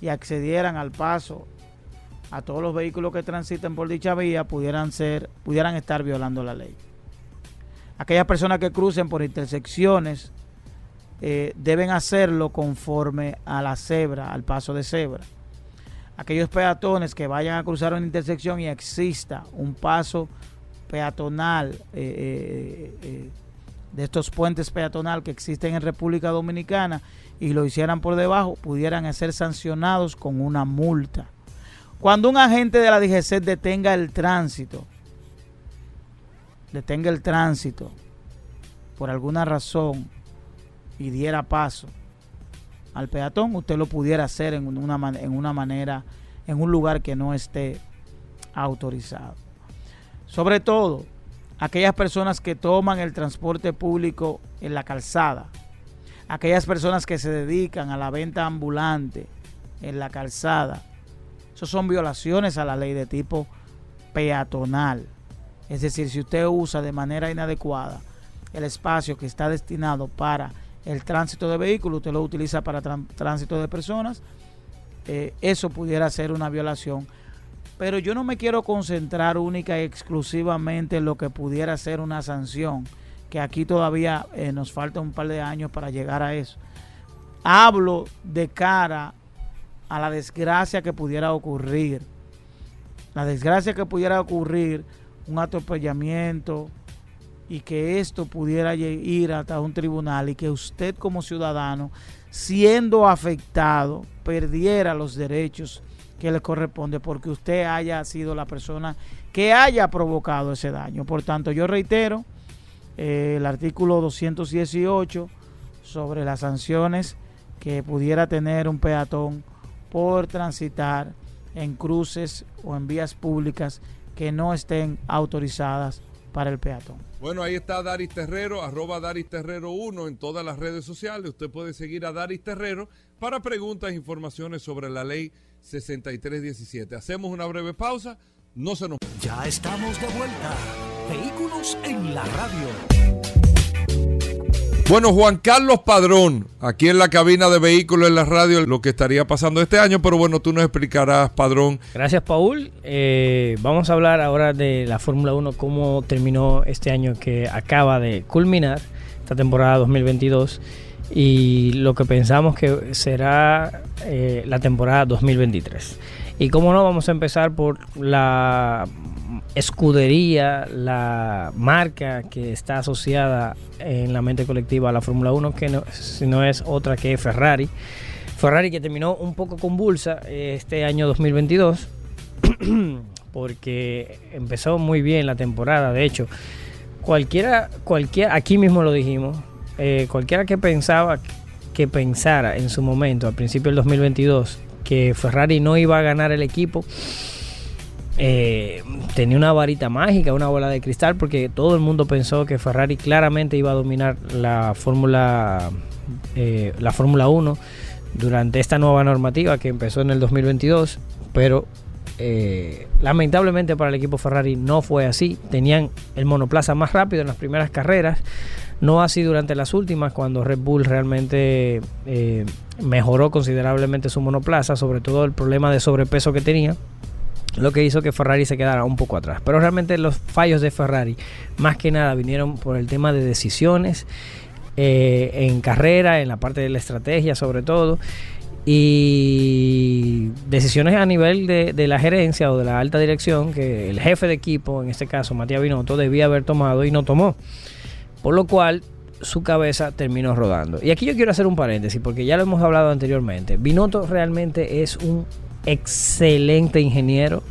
F: y accedieran al paso a todos los vehículos que transiten por dicha vía, pudieran ser, pudieran estar violando la ley. Aquellas personas que crucen por intersecciones eh, deben hacerlo conforme a la cebra, al paso de cebra. Aquellos peatones que vayan a cruzar una intersección y exista un paso peatonal, eh, eh, de estos puentes peatonal que existen en República Dominicana y lo hicieran por debajo, pudieran ser sancionados con una multa. Cuando un agente de la DGC detenga el tránsito, detenga el tránsito por alguna razón y diera paso al peatón, usted lo pudiera hacer en una, en una manera, en un lugar que no esté autorizado. Sobre todo, aquellas personas que toman el transporte público en la calzada, aquellas personas que se dedican a la venta ambulante en la calzada, eso son violaciones a la ley de tipo peatonal. Es decir, si usted usa de manera inadecuada el espacio que está destinado para el tránsito de vehículos, usted lo utiliza para tránsito de personas, eh, eso pudiera ser una violación pero yo no me quiero concentrar única y exclusivamente en lo que pudiera ser una sanción, que aquí todavía eh, nos falta un par de años para llegar a eso. Hablo de cara a la desgracia que pudiera ocurrir. La desgracia que pudiera ocurrir, un atropellamiento y que esto pudiera ir hasta un tribunal y que usted como ciudadano, siendo afectado, perdiera los derechos que le corresponde porque usted haya sido la persona que haya provocado ese daño. Por tanto, yo reitero eh, el artículo 218 sobre las sanciones que pudiera tener un peatón por transitar en cruces o en vías públicas que no estén autorizadas para el peatón.
B: Bueno, ahí está Daris Terrero, arroba Daris Terrero 1 en todas las redes sociales. Usted puede seguir a Daris Terrero para preguntas e informaciones sobre la ley 6317. Hacemos una breve pausa, no se nos...
A: Ya estamos de vuelta. Vehículos en la radio.
B: Bueno, Juan Carlos Padrón, aquí en la cabina de vehículos en la radio, lo que estaría pasando este año, pero bueno, tú nos explicarás, Padrón.
G: Gracias, Paul. Eh, vamos a hablar ahora de la Fórmula 1, cómo terminó este año que acaba de culminar, esta temporada 2022 y lo que pensamos que será eh, la temporada 2023. Y como no, vamos a empezar por la escudería, la marca que está asociada en la mente colectiva a la Fórmula 1, que no, si no es otra que Ferrari. Ferrari que terminó un poco convulsa este año 2022 porque empezó muy bien la temporada. De hecho, cualquiera, cualquiera, aquí mismo lo dijimos, eh, cualquiera que pensaba, que pensara en su momento, al principio del 2022, que Ferrari no iba a ganar el equipo, eh, tenía una varita mágica, una bola de cristal, porque todo el mundo pensó que Ferrari claramente iba a dominar la Fórmula eh, la Fórmula 1 durante esta nueva normativa que empezó en el 2022, pero eh, lamentablemente para el equipo Ferrari no fue así. Tenían el monoplaza más rápido en las primeras carreras, no así durante las últimas, cuando Red Bull realmente mejoró considerablemente su monoplaza, sobre todo el problema de sobrepeso que tenía lo que hizo que Ferrari se quedara un poco atrás. Pero realmente los fallos de Ferrari más que nada vinieron por el tema de decisiones eh, en carrera, en la parte de la estrategia sobre todo, y decisiones a nivel de, la gerencia o de la alta dirección que el jefe de equipo, en este caso Matías Binotto, debía haber tomado y no tomó. Por lo cual su cabeza terminó rodando. Y aquí yo quiero hacer un paréntesis porque ya lo hemos hablado anteriormente. Binotto realmente es un excelente ingeniero,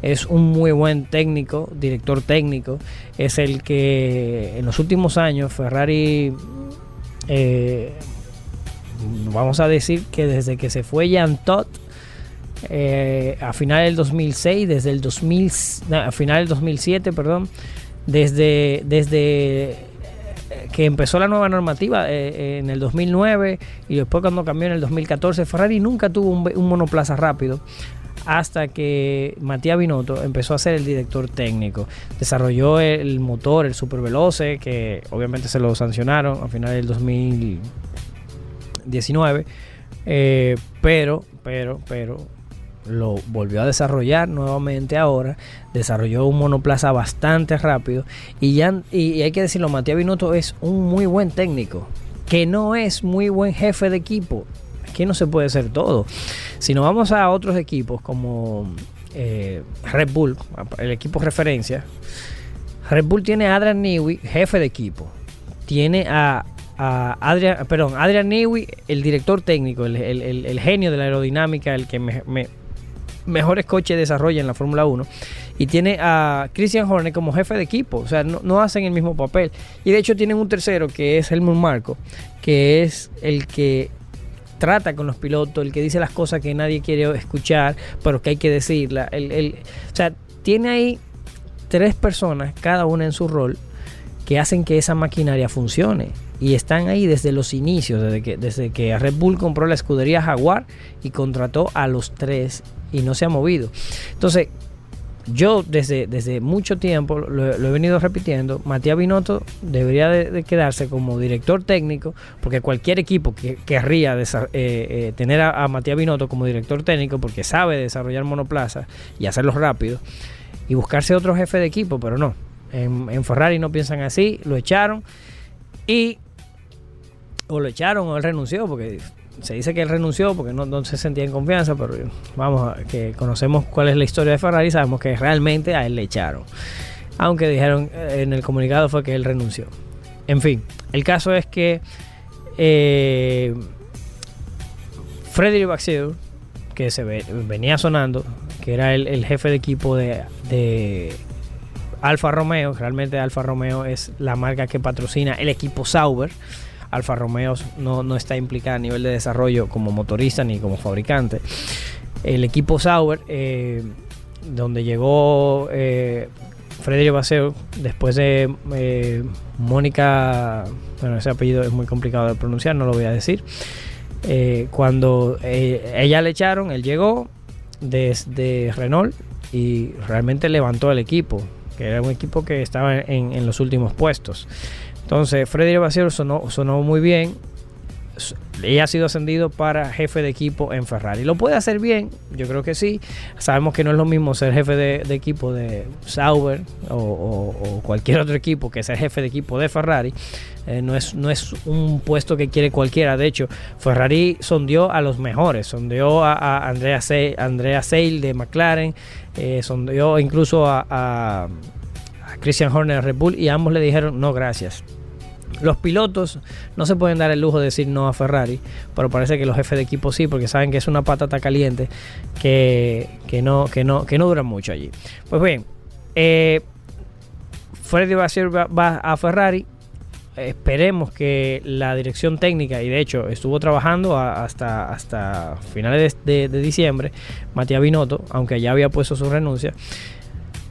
G: es un muy buen técnico, director técnico, es el que en los últimos años Ferrari, eh, vamos a decir que desde que se fue Jan Todt, eh, a final del 2006, desde el 2000, a final del 2007, perdón, desde, desde que empezó la nueva normativa eh, en el 2009 y después cuando cambió en el 2014, Ferrari nunca tuvo un, monoplaza rápido hasta que Matías Binotto empezó a ser el director técnico. Desarrolló el motor, el Super Veloce, que obviamente se lo sancionaron a final del 2019. Eh, pero, pero, pero, lo volvió a desarrollar nuevamente ahora, desarrolló un monoplaza bastante rápido y, ya, y hay que decirlo, Matías Binotto es un muy buen técnico, que no es muy buen jefe de equipo, aquí no se puede ser todo. Si nos vamos a otros equipos como eh, Red Bull, el equipo referencia, Red Bull tiene a Adrian Newey, jefe de equipo, tiene a Adrian, perdón, Adrian Newey, el director técnico, el, genio de la aerodinámica, el que me, mejores coches desarrolla en la Fórmula 1. Y tiene a Christian Horner como jefe de equipo. O sea, no, hacen el mismo papel. Y de hecho tienen un tercero que es Helmut Marco, que es el que trata con los pilotos, el que dice las cosas que nadie quiere escuchar, pero que hay que decirla. El, o sea, tiene ahí tres personas, cada una en su rol, que hacen que esa maquinaria funcione. Y están ahí desde los inicios, desde que, desde que Red Bull compró la escudería Jaguar y contrató a los tres y no se ha movido. Entonces, yo desde, desde mucho tiempo lo, he venido repitiendo, Matías Binotto debería de, quedarse como director técnico, porque cualquier equipo que querría eh, eh, tener a, Matías Binotto como director técnico, porque sabe desarrollar monoplazas y hacerlos rápido, y buscarse otro jefe de equipo, pero no. En, en Ferrari no piensan así, lo echaron y o lo echaron o él renunció, porque se dice que él renunció porque no, se sentía en confianza, pero vamos, que conocemos cuál es la historia de Ferrari, sabemos que realmente a él le echaron. Aunque dijeron eh, en el comunicado fue que él renunció. En fin, el caso es que eh, Frederick Vasseur, que se venía sonando, que era el, jefe de equipo de, de Alfa Romeo, realmente Alfa Romeo es la marca que patrocina el equipo Sauber Alfa Romeo no, está implicada a nivel de desarrollo como motorista ni como fabricante. El equipo Sauber, eh, donde llegó eh, Frederico Baseo, después de eh, Mónica, bueno, ese apellido es muy complicado de pronunciar, no lo voy a decir. Eh, cuando ella le echaron, él llegó desde Renault y realmente levantó el equipo, que era un equipo que estaba en los últimos puestos. Entonces, Freddy Vasseur sonó, sonó muy bien. Ella ha sido ascendido para jefe de equipo en Ferrari. ¿Lo puede hacer bien? Yo creo que sí. Sabemos que no es lo mismo ser jefe de, equipo de Sauber o, cualquier otro equipo que ser jefe de equipo de Ferrari. Eh, no, es, no es un puesto que quiere cualquiera. De hecho, Ferrari sondeó a los mejores. Sondeó a, Andrea, Se Andrea Seil de McLaren. Eh, sondeó incluso a Christian Horner Red Bull y ambos le dijeron no gracias. Los pilotos no se pueden dar el lujo de decir no a Ferrari, pero parece que los jefes de equipo sí, porque saben que es una patata caliente que, que no, que, no, que no dura mucho allí. Pues bien, eh, Freddy Vasseur va, va a Ferrari. Esperemos que la dirección técnica, y de hecho estuvo trabajando hasta, hasta finales de, de- de diciembre, Matías Binotto, aunque ya había puesto su renuncia,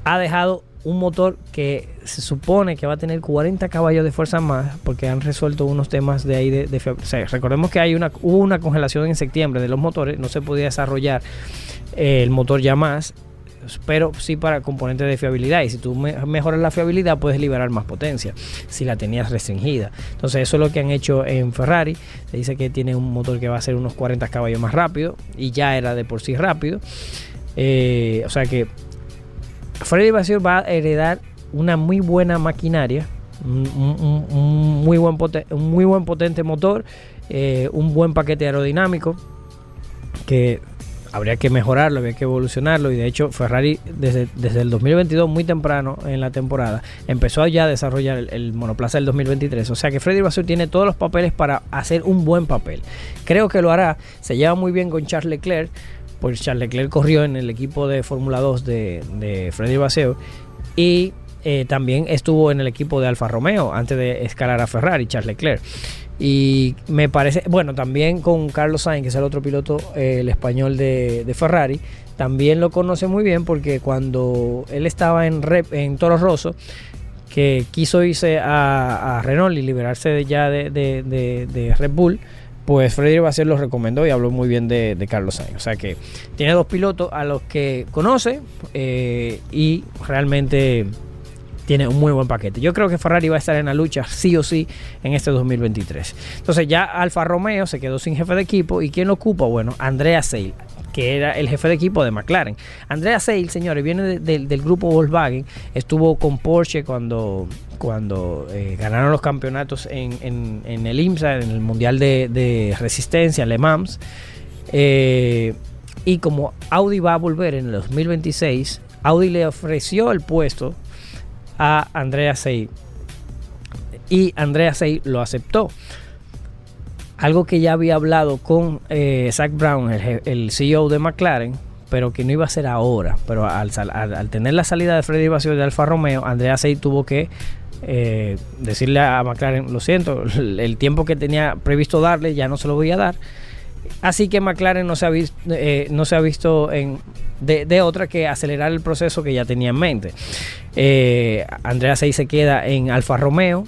G: ha dejado un motor que se supone que va a tener 40 caballos de fuerza más porque han resuelto unos temas de ahí de, de recordemos que hay una hubo una congelación en septiembre de los motores no se podía desarrollar eh, el motor ya más pero sí para componentes de fiabilidad y si tú me- mejoras la fiabilidad puedes liberar más potencia si la tenías restringida. Entonces eso es lo que han hecho en Ferrari se dice que tiene un motor que va a ser unos 40 caballos más rápido y ya era de por sí rápido Eh, o sea que Freddy Vasseur va a heredar una muy buena maquinaria, un, muy, buen potente motor, eh, un buen paquete aerodinámico que habría que mejorarlo, habría que evolucionarlo y de hecho Ferrari desde, el 2022 muy temprano en la temporada empezó ya a desarrollar el, el monoplaza del 2023, o sea que Freddy Vasseur tiene todos los papeles para hacer un buen papel. Creo que lo hará, se lleva muy bien con Charles Leclerc, pues Charles Leclerc corrió en el equipo de Fórmula 2 de, de Freddy Vasseur y eh, también estuvo en el equipo de Alfa Romeo antes de escalar a Ferrari, Charles Leclerc. Y me parece, bueno, también con Carlos Sainz, que es el otro piloto, eh, el español de, Ferrari, también lo conoce muy bien porque cuando él estaba en, Rep- en Toro Rosso, que quiso irse a, Renault y liberarse ya de- de- de Red Bull, pues Freddy Vasseur lo recomendó y habló muy bien de, de Carlos Sainz. O sea que tiene dos pilotos a los que conoce eh, y realmente tiene un muy buen paquete. Yo creo que Ferrari va a estar en la lucha sí o sí en este 2023. Entonces ya Alfa Romeo se quedó sin jefe de equipo y ¿quién lo ocupa? Bueno, Andrea Seil que era el jefe de equipo de McLaren. Andrea Seil, señores, viene de- de- del grupo Volkswagen, estuvo con Porsche cuando, cuando eh, ganaron los campeonatos en, en- el IMSA, en el Mundial de, de Resistencia, Le Mans. Eh, y como Audi va a volver en el 2026, Audi le ofreció el puesto a Andrea Seil. Y Andrea Seil lo aceptó. Algo que ya había hablado con eh, Zach Brown, el, CEO de McLaren, pero que no iba a ser ahora. Pero al, tener la salida de Freddy Vasseur de Alfa Romeo, Andrea Seil tuvo que eh, decirle a McLaren, lo siento, el, el tiempo que tenía previsto darle ya no se lo voy a dar. Así que McLaren no se ha visto, eh, visto en, de, otra que acelerar el proceso que ya tenía en mente. Andrea Seil se queda en Alfa Romeo,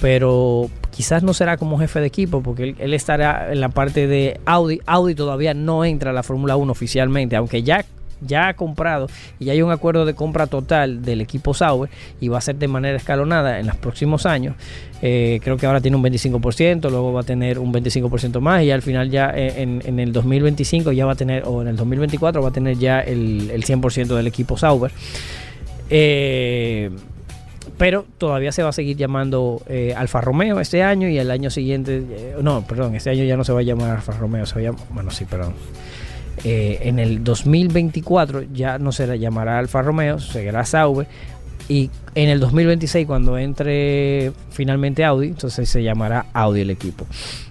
G: pero quizás no será como jefe de equipo porque él, estará en la parte de Audi. Audi todavía no entra a la Fórmula 1 oficialmente, aunque ya ya ha comprado y ya hay un acuerdo de compra total del equipo Sauber y va a ser de manera escalonada en los próximos años. Eh, creo que ahora tiene un 25%, luego va a tener un 25% más y al final ya en, en el 2025 ya va a tener, o en el 2024 va a tener ya el, el 100% del equipo Sauber. Eh, pero todavía se va a seguir llamando eh, Alfa Romeo este año y el año siguiente, eh, no, perdón, este año ya no se va a llamar Alfa Romeo, se va a bueno, sí, perdón. Eh, en el 2024 ya no se llamará Alfa Romeo, seguirá Sauber. Y en el 2026, cuando entre finalmente Audi, entonces se llamará Audi el equipo.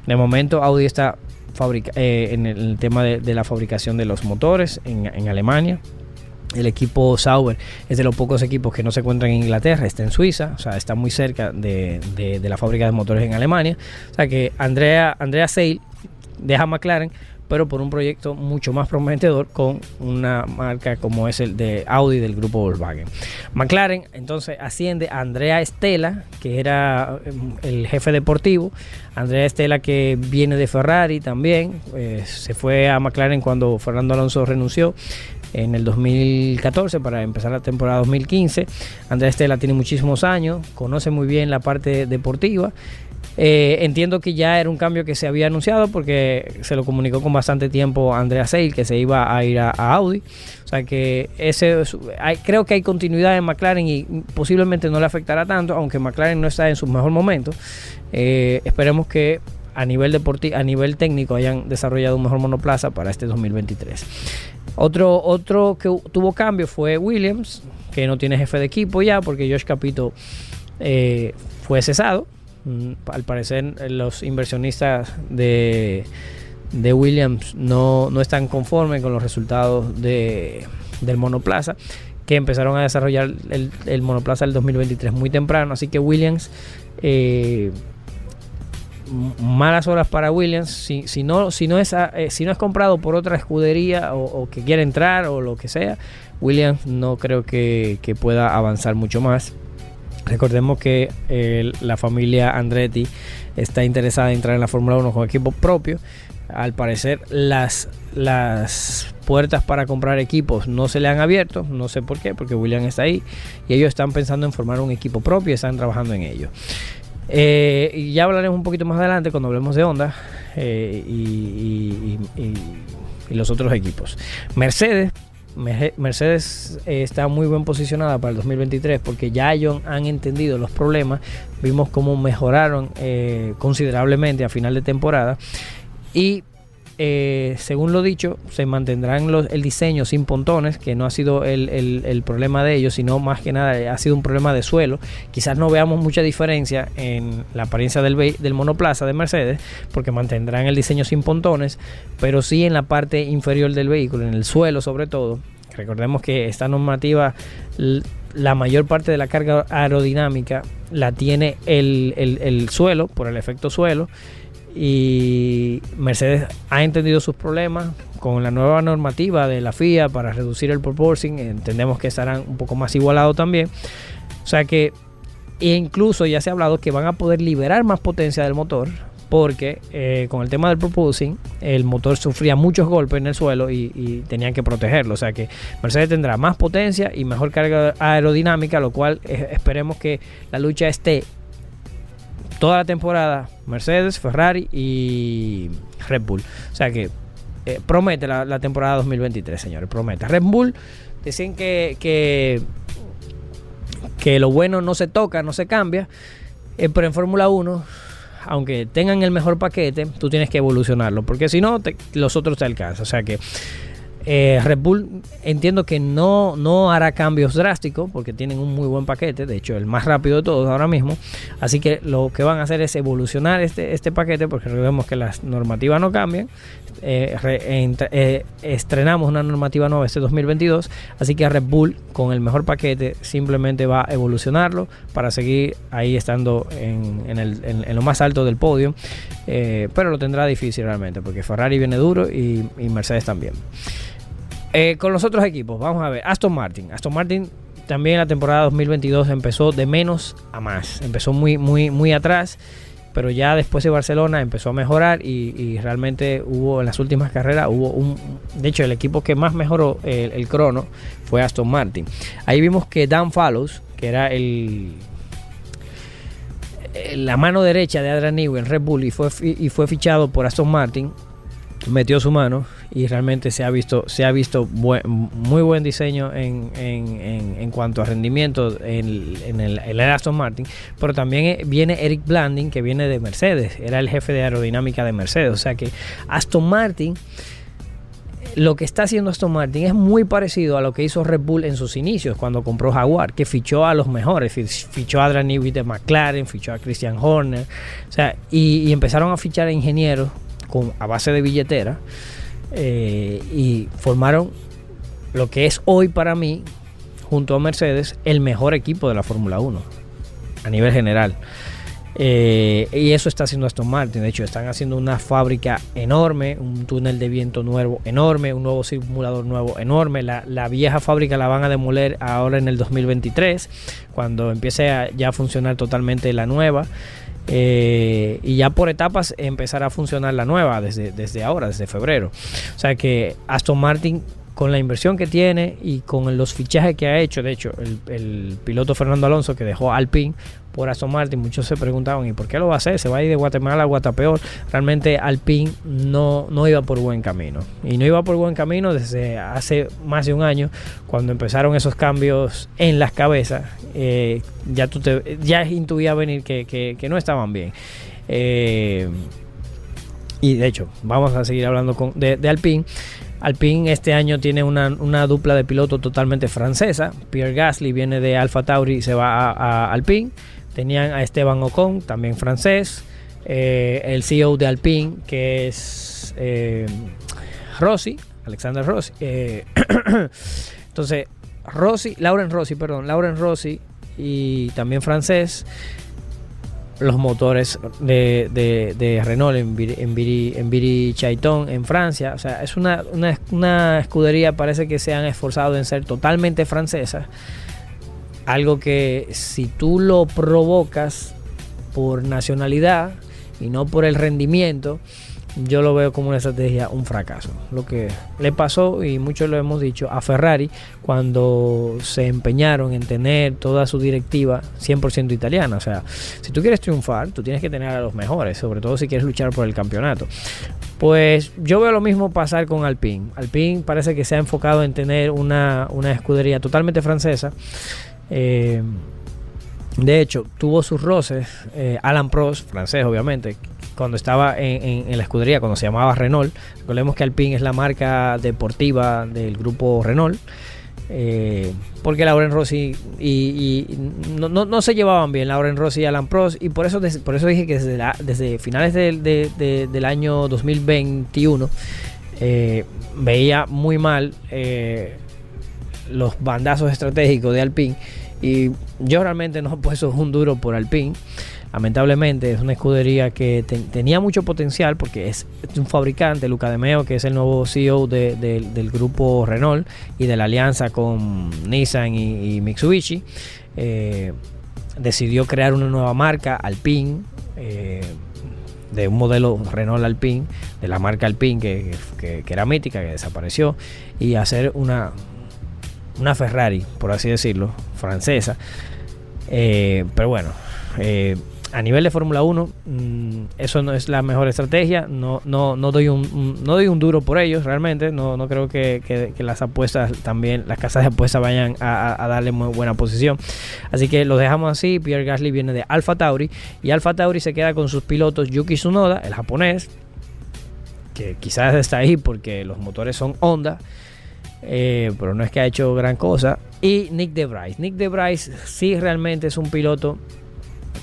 G: De momento, Audi está fabrica en el, tema de, la fabricación de los motores en Alemania. El equipo Sauber es de los pocos equipos que no se encuentran en Inglaterra, está en Suiza, o sea, está muy cerca de, de- la fábrica de motores en Alemania. O sea que Andrea, Andrea Seil deja McLaren, pero por un proyecto mucho más prometedor con una marca como es el de Audi del grupo Volkswagen. McLaren entonces asciende a Andrea Estela, que era eh, el jefe deportivo. Andrea Estela que viene de Ferrari también, eh, se fue a McLaren cuando Fernando Alonso renunció en el 2014 para empezar la temporada 2015. Andrea Estela tiene muchísimos años, conoce muy bien la parte deportiva. Eh, entiendo que ya era un cambio que se había anunciado porque se lo comunicó con bastante tiempo Andrea Seil que se iba a ir a, Audi. O sea que ese creo que hay continuidad en McLaren y posiblemente no le afectará tanto, aunque McLaren no está en su mejor momento. Eh, esperemos que a nivel deportivo, a nivel técnico hayan desarrollado un mejor monoplaza para este 2023. Otro, otro que tuvo cambio fue Williams, que no tiene jefe de equipo ya, porque Josh Capito eh, fue cesado. Mm, Al parecer eh, los inversionistas de, de Williams no, no están conformes con los resultados de, del monoplaza que empezaron a desarrollar el, el monoplaza del 2023 muy temprano. Así que Williams, eh, malas horas para Williams. Eh, si no es comprado por otra escudería o, que quiere entrar o lo que sea, Williams no creo que, pueda avanzar mucho más. Recordemos que la familia Andretti está interesada en entrar en la Fórmula 1 con equipo propio. Al parecer las, las puertas para comprar equipos no se le han abierto, no sé por qué, porque William está ahí y ellos están pensando en formar un equipo propio y están trabajando en ello. Eh, y ya hablaremos un poquito más adelante cuando hablemos de Honda eh, y, los otros equipos. Mercedes Merce- Mercedes eh, está muy bien posicionada para el 2023 porque ya ellos han entendido los problemas. Vimos cómo mejoraron considerablemente a final de temporada. Y eh, según lo dicho, se mantendrán los, el diseño sin pontones, que no ha sido el, el- problema de ellos, sino más que nada eh, ha sido un problema de suelo. Quizás no veamos mucha diferencia en la apariencia del, del monoplaza de Mercedes, porque mantendrán el diseño sin pontones, pero sí en la parte inferior del vehículo, en el suelo sobre todo. Recordemos que esta normativa, la mayor parte de la carga aerodinámica la tiene el- el suelo, por el efecto suelo. Y Mercedes ha entendido sus problemas con la nueva normativa de la FIA para reducir el proporcing. Entendemos que estarán un poco más igualados también. O sea que e incluso ya se ha hablado que van a poder liberar más potencia del motor porque eh, con el tema del propulsing el motor sufría muchos golpes en el suelo y, y tenían que protegerlo. O sea que Mercedes tendrá más potencia y mejor carga aerodinámica, lo cual eh, esperemos que la lucha esté toda la temporada Mercedes, Ferrari y Red Bull. O sea que eh, promete la, temporada 2023, señores, promete. Red Bull dicen que, que, que lo bueno no se toca, no se cambia, eh, pero en Fórmula 1, aunque tengan el mejor paquete, tú tienes que evolucionarlo, porque si no, los otros te alcanzan. O sea que eh, Red Bull entiendo que no, no hará cambios drásticos porque tienen un muy buen paquete, de hecho el más rápido de todos ahora mismo. Así que lo que van a hacer es evolucionar este, este paquete porque recordemos que las normativas no cambian. Eh, eh, estrenamos una normativa nueva este 2022, así que Red Bull con el mejor paquete simplemente va a evolucionarlo para seguir ahí estando en, en lo más alto del podio. Pero lo tendrá difícil realmente porque Ferrari viene duro y Mercedes también. Eh, con los otros equipos, vamos a ver. Aston Martin. Aston Martin también la temporada 2022 empezó de menos a más. Empezó muy, muy, muy atrás. Pero ya después de Barcelona empezó a mejorar y, realmente hubo en las últimas carreras, hubo un... De hecho, el equipo que más mejoró el, crono fue Aston Martin. Ahí vimos que Dan Fallows, que era el, la mano derecha de Adrian Newey en Red Bull y fue, y fue fichado por Aston Martin, metió su mano y realmente se ha visto, se ha visto muy buen diseño en, en- en- cuanto a rendimiento en, en el, Aston Martin, pero también eh, viene Eric Blanding que viene de Mercedes, era el jefe de aerodinámica de Mercedes, o sea que Aston Martin lo que está haciendo Aston Martin es muy parecido a lo que hizo Red Bull en sus inicios cuando compró Jaguar, que fichó a los mejores, fi- fichó a Adrian Newey de McLaren, fichó a Christian Horner, o sea, y, y empezaron a fichar a ingenieros con, a base de billetera eh, y formaron lo que es hoy para mí, junto a Mercedes, el mejor equipo de la Fórmula 1 a nivel general. Eh, y eso está haciendo Aston Martin. De hecho, están haciendo una fábrica enorme, un túnel de viento nuevo enorme, un nuevo simulador nuevo enorme. La, la vieja fábrica la van a demoler ahora en el 2023, cuando empiece a ya funcionar totalmente la nueva. Eh, y ya por etapas empezará a funcionar la nueva desde, desde ahora, desde febrero. O sea que Aston Martin con la inversión que tiene y con los fichajes que ha hecho, de hecho, el, piloto Fernando Alonso que dejó Alpine por Aston Martin, muchos se preguntaban, ¿y por qué lo va a hacer? Se va a ir de Guatemala a Guatapeor. Realmente Alpine no, no iba por buen camino. Y no iba por buen camino desde hace más de un año, cuando empezaron esos cambios en las cabezas. eh, ya tú te, ya intuía venir que, que, que no estaban bien. Eh, y de hecho, vamos a seguir hablando con, de, de Alpine. Alpine este año tiene una, una dupla de piloto totalmente francesa. Pierre Gasly viene de Alfa Tauri y se va a, a Alpine. tenían a Esteban Ocon, también francés, eh, el CEO de Alpine, que es eh, Rossi, Alexander Rossi. eh, entonces, Rossi, Lauren Rossi, perdón, Lauren Rossi y también francés, los motores de, de- de Renault en Viri, en, Viri, en Viri Chaiton, en Francia. O sea, es una, una, una escudería, parece que se han esforzado en ser totalmente francesa. Algo que si tú lo provocas por nacionalidad y no por el rendimiento, yo lo veo como una estrategia, un fracaso. Lo que le pasó, y muchos lo hemos dicho, a Ferrari cuando se empeñaron en tener toda su directiva 100% italiana. O sea, si tú quieres triunfar, tú tienes que tener a los mejores, sobre todo si quieres luchar por el campeonato. Pues yo veo lo mismo pasar con Alpine. Alpine parece que se ha enfocado en tener una, una escudería totalmente francesa. Eh, de hecho, tuvo sus roces, eh, Alan Prost, francés obviamente, cuando estaba en, la escudería, cuando se llamaba Renault. Recordemos que Alpine es la marca deportiva del grupo Renault. eh, porque Lauren Rossi y, no, se llevaban bien Lauren Rossi y Alan Prost y por eso por eso dije que desde, finales del- de- de- del año 2021 eh, veía muy mal eh, los bandazos estratégicos de Alpine y yo realmente no he puesto un duro por Alpine. Lamentablemente es una escudería que te- tenía mucho potencial porque es, un fabricante, Luca De Meo, que es el nuevo CEO de- de- del grupo Renault y de la alianza con Nissan y, Mitsubishi. eh, decidió crear una nueva marca, Alpine. eh, de un modelo Renault Alpine, de la marca Alpine que, que- era mítica, que desapareció, y hacer una, una Ferrari, por así decirlo, francesa. Eh, pero bueno, a nivel de Fórmula 1, mm, eso no es la mejor estrategia. No, no, no, doy, un, no doy un duro por ellos, realmente. No, no creo que, que- las apuestas también, las casas de apuestas vayan a, a- darle muy buena posición. Así que lo dejamos así. Pierre Gasly viene de Alfa Tauri. Y Alfa Tauri se queda con sus pilotos Yuki Tsunoda, el japonés, que quizás está ahí porque los motores son Honda. eh, pero no es que ha hecho gran cosa. Y Nick de Bryce. Nick de Bryce sí realmente es un piloto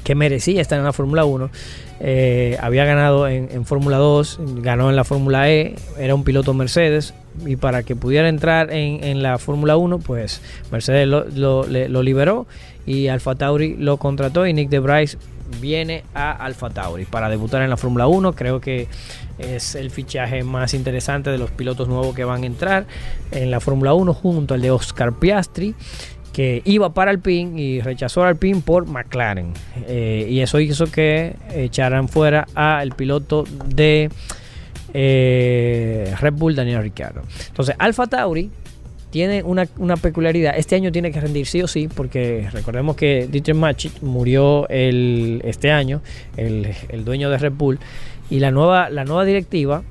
G: que merecía estar en la Fórmula 1. Eh, había ganado en, Fórmula 2, ganó en la Fórmula E, era un piloto Mercedes. Y para que pudiera entrar en, la Fórmula 1, pues Mercedes lo liberó y Alfa Tauri lo contrató. Y Nick de Bryce viene a Alfa Tauri para debutar en la Fórmula 1. Creo que es el fichaje más interesante de los pilotos nuevos que van a entrar en la Fórmula 1 junto al de Oscar Piastri que iba para Alpine y rechazó a Alpine por McLaren. Eh, y eso hizo que echaran fuera al piloto de eh, Red Bull Daniel Ricciardo. Entonces Alfa Tauri tiene una, una peculiaridad. Este año tiene que rendir sí o sí, porque recordemos que Dietrich Mateschitz murió el, este año, el, el dueño de Red Bull, y la nueva, la nueva directiva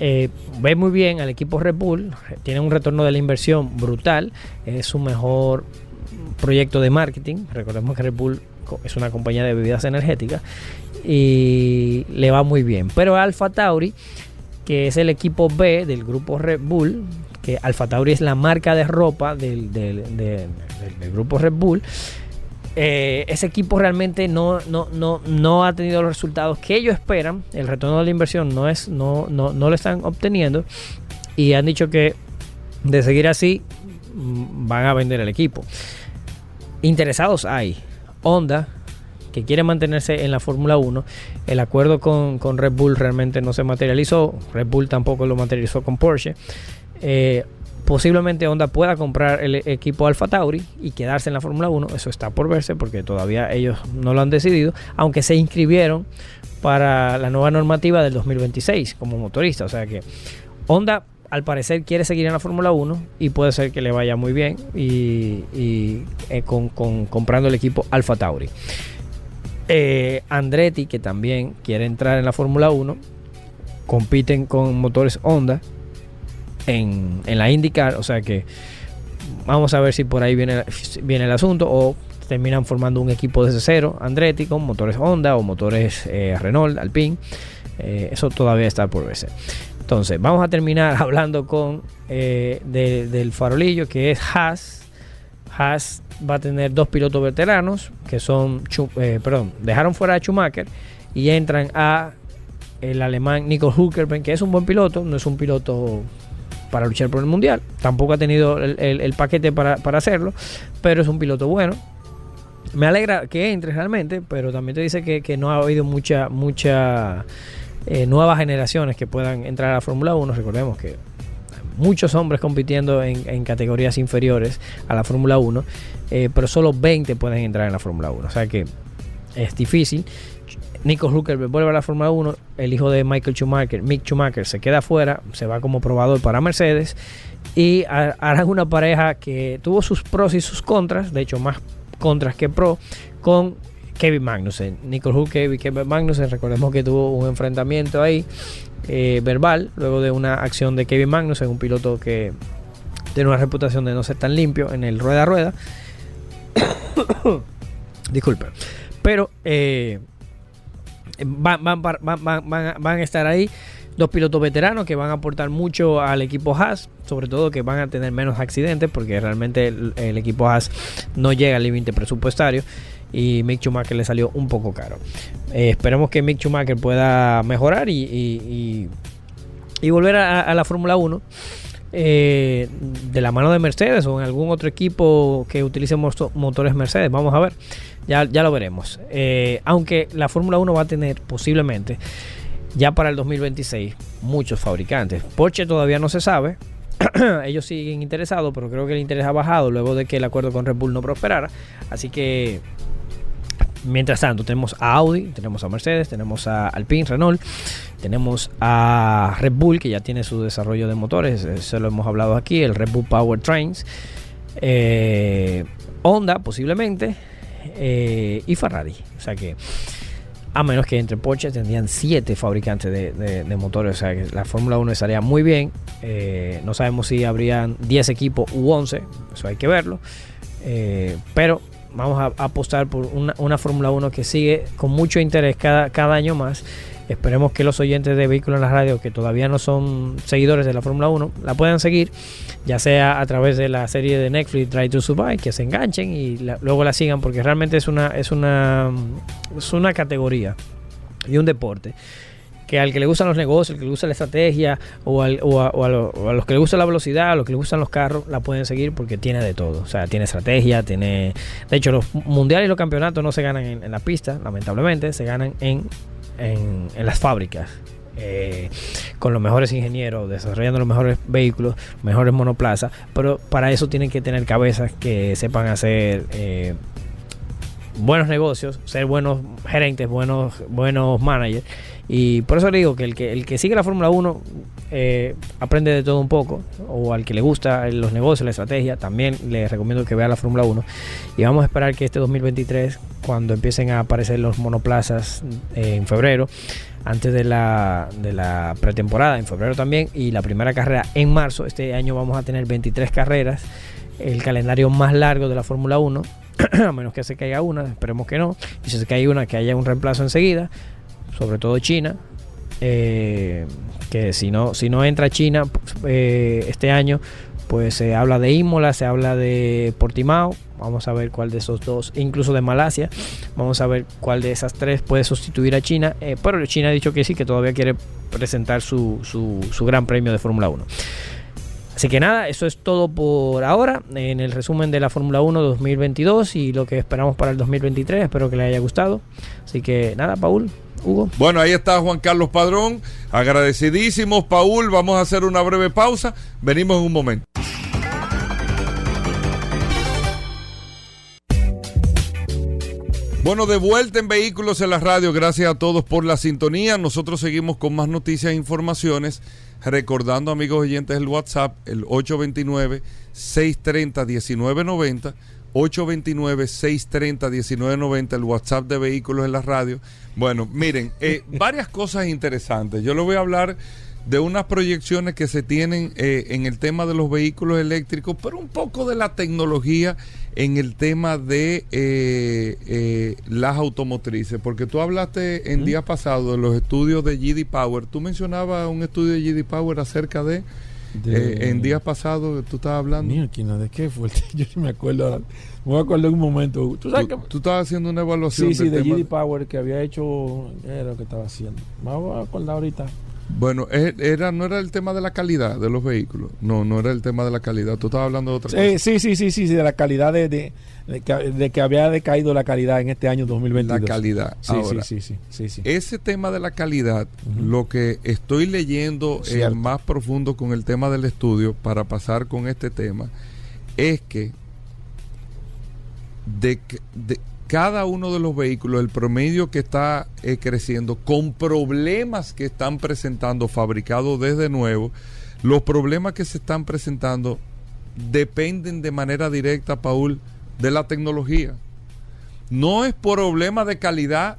G: eh, ve muy bien al equipo Red Bull, tiene un retorno de la inversión brutal, es su mejor proyecto de marketing. Recordemos que Red Bull es una compañía de bebidas energéticas y le va muy bien. Pero Alfa Tauri, que es el equipo B del grupo Red Bull, que Alfa Tauri es la marca de ropa del- del- del grupo Red Bull. Eh, ese equipo realmente no, no, no, no ha tenido los resultados que ellos esperan. El retorno de la inversión no es, no, no, no lo están obteniendo. Y han dicho que de seguir así mm, van a vender el equipo. Interesados hay. Honda, que quiere mantenerse en la Fórmula 1. El acuerdo con, con Red Bull realmente no se materializó. Red Bull tampoco lo materializó con Porsche. Eh, posiblemente Honda pueda comprar el equipo Alfa Tauri y quedarse en la Fórmula 1. Eso está por verse porque todavía ellos no lo han decidido. Aunque se inscribieron para la nueva normativa del 2026 como motorista. O sea que Honda al parecer quiere seguir en la Fórmula 1 y puede ser que le vaya muy bien y, eh, con- comprando el equipo Alfa Tauri. Eh, Andretti, que también quiere entrar en la Fórmula 1, compiten con motores Honda en, en la IndyCar, o sea que vamos a ver si por ahí viene, viene el asunto o terminan formando un equipo desde cero, Andretti con motores Honda o motores eh, Renault, Alpine, Eh, eso todavía está por verse. Entonces, vamos a terminar hablando con eh, de- del farolillo que es Haas. Haas va a tener dos pilotos veteranos que son, perdón, dejaron fuera a Schumacher y entran a el alemán Nico Hülkenberg, que es un buen piloto, no es un piloto para luchar por el mundial, tampoco ha tenido el, el- paquete para, para hacerlo, pero es un piloto bueno. Me alegra que entre realmente, pero también te dice que, que no ha habido mucha, mucha eh, nuevas generaciones que puedan entrar a la Fórmula 1. Recordemos que muchos hombres compitiendo en, en categorías inferiores a la Fórmula 1, eh, pero solo 20 pueden entrar en la Fórmula 1. O sea que es difícil. Nico Hülkenberg vuelve a la Fórmula 1, el hijo de Michael Schumacher, Mick Schumacher, se queda afuera, se va como probador para Mercedes y ha- harán una pareja que tuvo sus pros y sus contras, de hecho más contras que pro, con Kevin Magnussen. Nico Hülkenberg y Kevin Magnussen, recordemos que tuvo un enfrentamiento ahí eh, verbal luego de una acción de Kevin Magnussen, un piloto que tiene una reputación de no ser tan limpio en el rueda a rueda. Disculpe. Pero eh, van, van, van, van- a estar ahí dos pilotos veteranos que van a aportar mucho al equipo Haas, sobre todo que van a tener menos accidentes porque realmente el, equipo Haas no llega al límite presupuestario y Mick Schumacher le salió un poco caro. Eh, esperemos que Mick Schumacher pueda mejorar y, y- y- volver a, la Fórmula 1 eh, de la mano de Mercedes o en algún otro equipo que utilice moto- motores Mercedes. Vamos a ver, ya, ya lo veremos. Eh, aunque la Fórmula 1 va a tener posiblemente ya para el 2026 muchos fabricantes. Porsche todavía no se sabe. Ellos siguen interesados, pero creo que el interés ha bajado luego de que el acuerdo con Red Bull no prosperara. Así que Mientras tanto, tenemos a Audi, tenemos a Mercedes, tenemos a Alpine, Renault, tenemos a Red Bull, que ya tiene su desarrollo de motores, eso lo hemos hablado aquí, el Red Bull Power Trains, eh, Honda posiblemente, eh, y Ferrari. O sea que, a menos que entre Porsche tendrían 7 fabricantes de, de- motores, o sea que la Fórmula 1 estaría muy bien. Eh, no sabemos si habrían 10 equipos u 11, eso hay que verlo. Eh, pero vamos a, apostar por una, una Fórmula 1 que sigue con mucho interés cada, cada año más. Esperemos que los oyentes de Vehículos en la Radio, que todavía no son seguidores de la Fórmula 1, la puedan seguir, ya sea a través de la serie de Netflix Try to Survive, que se enganchen y luego la sigan, porque realmente es una, es una, es una categoría y un deporte que al que le gustan los negocios, al que le gusta la estrategia, o, al- o a los que le gusta la velocidad, a los que le gustan los carros, la pueden seguir porque tiene de todo. O sea, tiene estrategia, tiene... De hecho, los mundiales y los campeonatos no se ganan en, en la pista, lamentablemente, se ganan en, en, las fábricas. eh, con los mejores ingenieros, desarrollando los mejores vehículos, mejores monoplazas, pero para eso tienen que tener cabezas que sepan hacer eh, buenos negocios, ser buenos gerentes, buenos, buenos managers. Y por eso le digo que el que, el que sigue la Fórmula 1 eh, aprende de todo un poco, o al que le gusta los negocios, la estrategia, también le recomiendo que vea la Fórmula 1. Y vamos a esperar que este 2023, cuando empiecen a aparecer los monoplazas eh, en febrero, antes de la, de la pretemporada, en febrero también, y la primera carrera en marzo, este año vamos a tener 23 carreras, el calendario más largo de la Fórmula 1 a menos que se caiga una, esperemos que no. Y si se cae una, que haya un reemplazo enseguida, sobre todo China. Eh, que si no, si no entra China eh, este año, pues se habla de Imola, se habla de Portimao. Vamos a ver cuál de esos dos, incluso de Malasia. Vamos a ver cuál de esas tres puede sustituir a China. eh, pero China ha dicho que sí, que todavía quiere presentar su, su, su gran premio de Fórmula 1. Así que nada, eso es todo por ahora en el resumen de la Fórmula 1 2022 y lo que esperamos para el 2023. Espero que les haya gustado. Así que nada, Paul,
B: Bueno, ahí está Juan Carlos Padrón. Agradecidísimos, Paul. Vamos a hacer una breve pausa. Venimos en un momento. Bueno, de vuelta en Vehículos en la Radio. Gracias a todos por la sintonía. Nosotros seguimos con más noticias e informaciones. Recordando, amigos oyentes, el WhatsApp, el 829-630-1990. 829-630-1990, el WhatsApp de Vehículos en la Radio. Bueno, miren, eh, varias cosas interesantes. Yo les voy a hablar de unas proyecciones que se tienen eh, en el tema de los vehículos eléctricos, pero un poco de la tecnología en el tema de eh, eh, las automotrices, porque tú hablaste en días pasados de los estudios de GD Power, tú mencionabas un estudio de GD Power acerca de...
C: De-
B: Eh, en días pasados tú estabas hablando.
C: Mierda, ¿de qué fue? Yo me acuerdo ahora. Me voy a acordar un momento. ¿Tú sabes
B: Tú,
C: que-
B: tú estabas haciendo una evaluación
C: Sí, sí,
B: del
C: de
B: tema
C: GD Power que había hecho. ¿Qué era lo que estaba haciendo? Me voy a acordar ahorita.
B: Bueno, e- era, no era el tema de la calidad de los vehículos. No, no era el tema de la calidad. Tú estabas hablando de otra
C: Eh,
B: cosa.
C: sí, sí, sí, sí, sí, de la calidad de, de, de que, de que había decaído la calidad en este año 2022.
B: La calidad.
C: Sí,
B: Ahora,
C: sí, sí, sí, sí, sí.
B: Ese tema de la calidad, lo que estoy leyendo eh, más profundo con el tema del estudio, para pasar con este tema, es que de, que- de cada uno de los vehículos, el promedio que está eh, creciendo, con problemas que están presentando fabricados desde nuevo, los problemas que se están presentando dependen de manera directa, Paul, de la tecnología. No es problema de calidad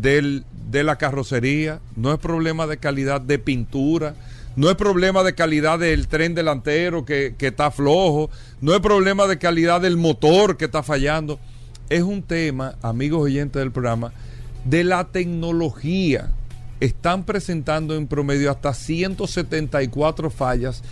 B: del- de la carrocería, no es problema de calidad de pintura, no es problema de calidad del tren delantero que, que está flojo, no es problema de calidad del motor que está fallando. Es un tema, amigos oyentes del programa, de la tecnología. Están presentando en promedio hasta 174 fallas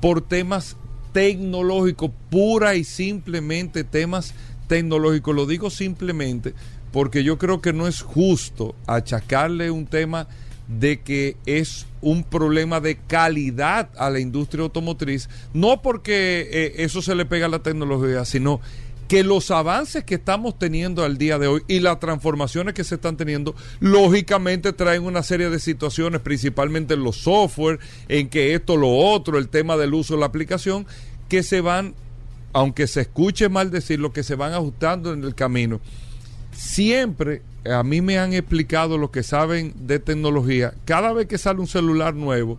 B: por temas tecnológicos, pura y simplemente temas tecnológicos. Lo digo simplemente porque yo creo que no es justo achacarle un tema de que es un problema de calidad a la industria automotriz, no porque eh, eso se le pega a la tecnología, sino que los avances que estamos teniendo al día de hoy y las transformaciones que se están teniendo, lógicamente traen una serie de situaciones, principalmente en los software, en que esto, lo otro, el tema del uso de la aplicación, que se van, aunque se escuche mal decirlo, que se van ajustando en el camino. Siempre a mí me han explicado los que saben de tecnología, cada vez que sale un celular nuevo,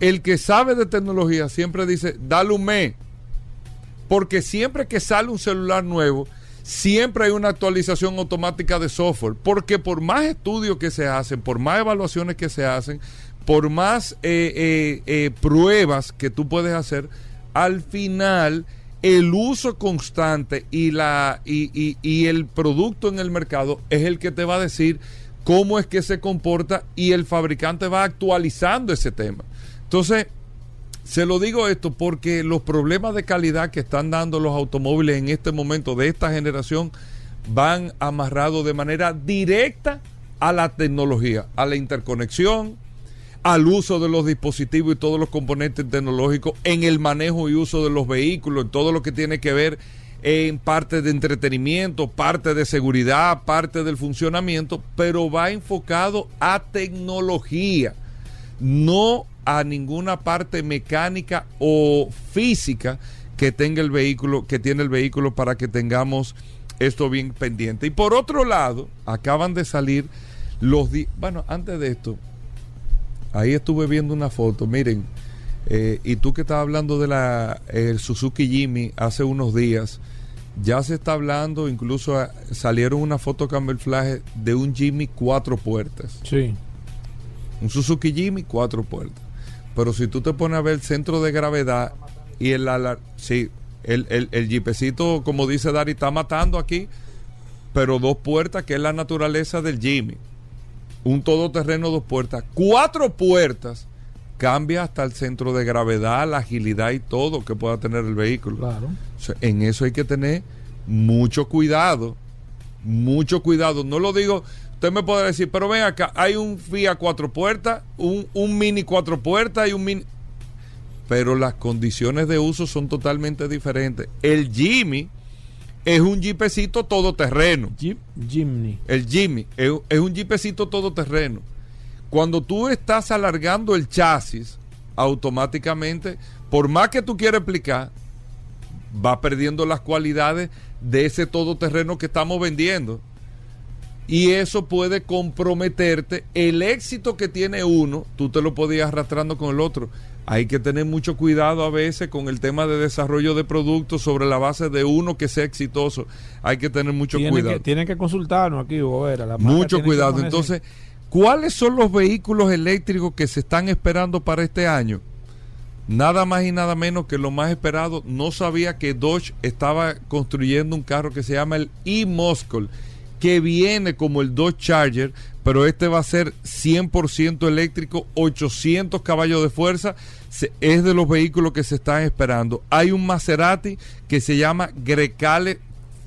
B: el que sabe de tecnología siempre dice, dale un mes, porque siempre que sale un celular nuevo, siempre hay una actualización automática de software. Porque por más estudios que se hacen, por más evaluaciones que se hacen, por más eh, eh, eh, pruebas que tú puedes hacer, al final el uso constante y, la, y, y- y el producto en el mercado es el que te va a decir cómo es que se comporta y el fabricante va actualizando ese tema. Entonces, se lo digo esto porque los problemas de calidad que están dando los automóviles en este momento de esta generación van amarrados de manera directa a la tecnología, a la interconexión, al uso de los dispositivos y todos los componentes tecnológicos, en el manejo y uso de los vehículos, en todo lo que tiene que ver en parte de entretenimiento, parte de seguridad, parte del funcionamiento, pero va enfocado a tecnología, no a ninguna parte mecánica o física que tenga el vehículo, que tiene el vehículo para que tengamos esto bien pendiente. Y por otro lado, acaban de salir los di- bueno, antes de esto, ahí estuve viendo una foto, miren, eh, y tú que estabas hablando de la el Suzuki Jimmy hace unos días, ya se está hablando, incluso ah, salieron una foto camuflaje de un Jimmy cuatro puertas.
C: Sí.
B: Un Suzuki Jimmy, cuatro puertas. Pero si tú te pones a ver el centro de gravedad y el alar, sí, el, el, el jeepecito, como dice Dari, está matando aquí, pero dos puertas, que es la naturaleza del Jimmy. Un todoterreno, dos puertas. Cuatro puertas, cambia hasta el centro de gravedad, la agilidad y todo que pueda tener el vehículo.
C: Claro.
B: O sea, en eso hay que tener mucho cuidado. Mucho cuidado. No lo digo, usted me puede decir, pero ven acá, hay un Fiat cuatro puertas, un, un Mini cuatro puertas y un Mini... Pero las condiciones de uso son totalmente diferentes. El Jimmy es un jeepecito todoterreno.
C: Jeep Jimny.
B: El Jimmy es, es un jeepecito todoterreno. Cuando tú estás alargando el chasis, automáticamente, por más que tú quieras explicar, va perdiendo las cualidades de ese todoterreno que estamos vendiendo. Y eso puede comprometerte el éxito que tiene uno, tú te lo podías arrastrando con el otro. Hay que tener mucho cuidado a veces con el tema de desarrollo de productos sobre la base de uno que sea exitoso. Hay que tener mucho
C: Tienen
B: cuidado.
C: que, tienen que consultarnos aquí, Bobera. la
B: Mucho cuidado. Entonces, ¿cuáles son los vehículos eléctricos que se están esperando para este año? Nada más y nada menos que lo más esperado. No sabía que Dodge estaba construyendo un carro que se llama el e-Muscle, que viene como el Dodge Charger, pero este va a ser 100% eléctrico, 800 caballos de fuerza, es de los vehículos que se están esperando. Hay un Maserati que se llama Grecale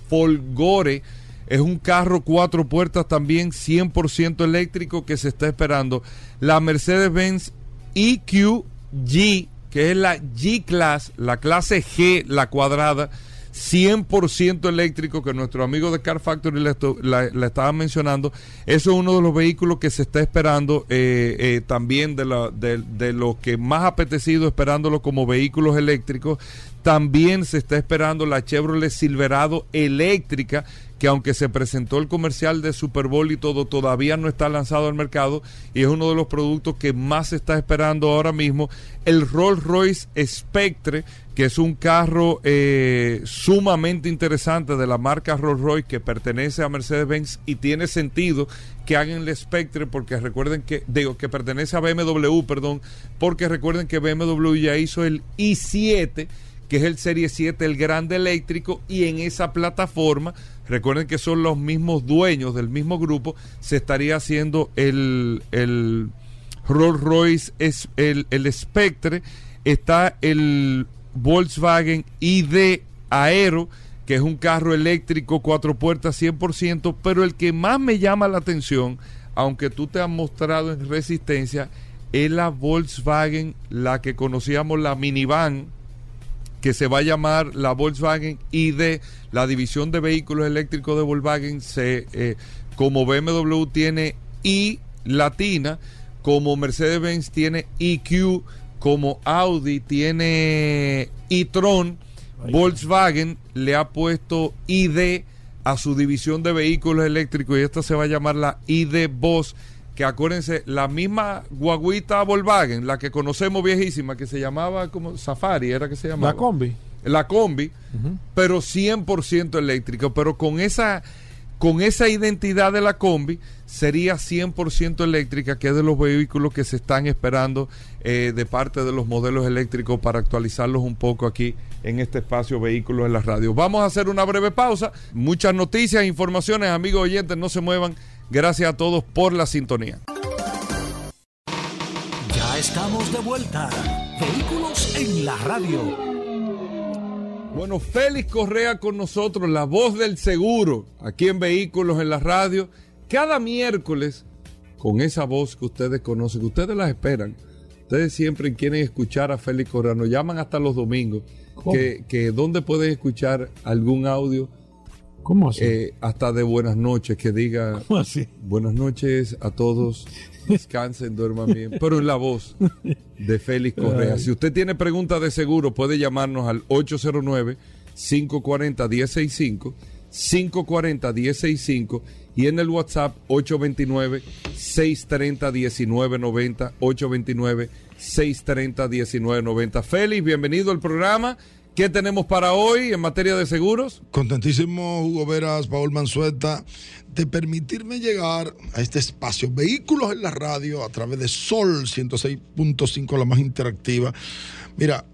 B: Folgore, es un carro cuatro puertas también 100% eléctrico que se está esperando. La Mercedes-Benz EQ G, que es la G-Class, la clase G, la cuadrada, 100% eléctrico que nuestro amigo de Car Factory le, esto- la, la estaba mencionando. Eso es uno de los vehículos que se está esperando eh, eh, también de, la, de, de lo que más apetecido esperándolo como vehículos eléctricos. También se está esperando la Chevrolet Silverado eléctrica que aunque se presentó el comercial de Super Bowl y todo, todavía no está lanzado al mercado y es uno de los productos que más se está esperando ahora mismo. El Rolls Royce Spectre, que es un carro eh, sumamente interesante de la marca Rolls Royce que pertenece a Mercedes-Benz y tiene sentido que hagan el Spectre porque recuerden que, digo, que pertenece a BMW, perdón, porque recuerden que BMW ya hizo el i7 que es el Serie 7, el grande eléctrico, y en esa plataforma, recuerden que son los mismos dueños del mismo grupo, se estaría haciendo el, el Rolls Royce, es el, el Spectre, está el Volkswagen ID Aero, que es un carro eléctrico, cuatro puertas 100%, pero el que más me llama la atención, aunque tú te has mostrado en resistencia, es la Volkswagen, la que conocíamos la minivan, que se va a llamar la Volkswagen ID, la división de vehículos eléctricos de Volkswagen, se, eh, como BMW tiene I latina, como Mercedes-Benz tiene EQ, como Audi tiene e-tron, Volkswagen le ha puesto ID a su división de vehículos eléctricos y esta se va a llamar la ID Boss que acuérdense, la misma guaguita Volkswagen, la que conocemos viejísima, que se llamaba como Safari, era que se llamaba.
C: La combi.
B: La combi, pero 100% eléctrica, pero con esa con esa identidad de la combi sería 100% eléctrica, que es de los vehículos que se están esperando eh, de parte de los modelos eléctricos para actualizarlos un poco aquí en este espacio Vehículos en la Radio. Vamos a hacer una breve pausa. Muchas noticias, informaciones, amigos oyentes, no se muevan. Gracias a todos por la sintonía.
A: Ya estamos de vuelta. Vehículos en la radio.
B: Bueno, Félix Correa con nosotros, la voz del seguro, aquí en Vehículos en la Radio, cada miércoles, con esa voz que ustedes conocen, que ustedes las esperan. Ustedes siempre quieren escuchar a Félix Correa, nos llaman hasta los domingos, que dónde pueden escuchar algún audio,
C: ¿Cómo así?
B: eh, hasta de buenas noches, que diga
C: ¿Cómo así?
B: buenas noches a todos, descansen, duerman bien, pero en la voz de Félix Correa. Si usted tiene preguntas de seguro, puede llamarnos al 809-540-1065, 540-1065 y en el WhatsApp 829-630-1990, 829-630-1990. Félix, bienvenido al programa. ¿Qué tenemos para hoy en materia de seguros?
H: Contentísimo, Hugo Veras, Paul Manzueta, de permitirme llegar a este espacio, Vehículos en la Radio, a través de Sol 106.5, la más interactiva. Mira,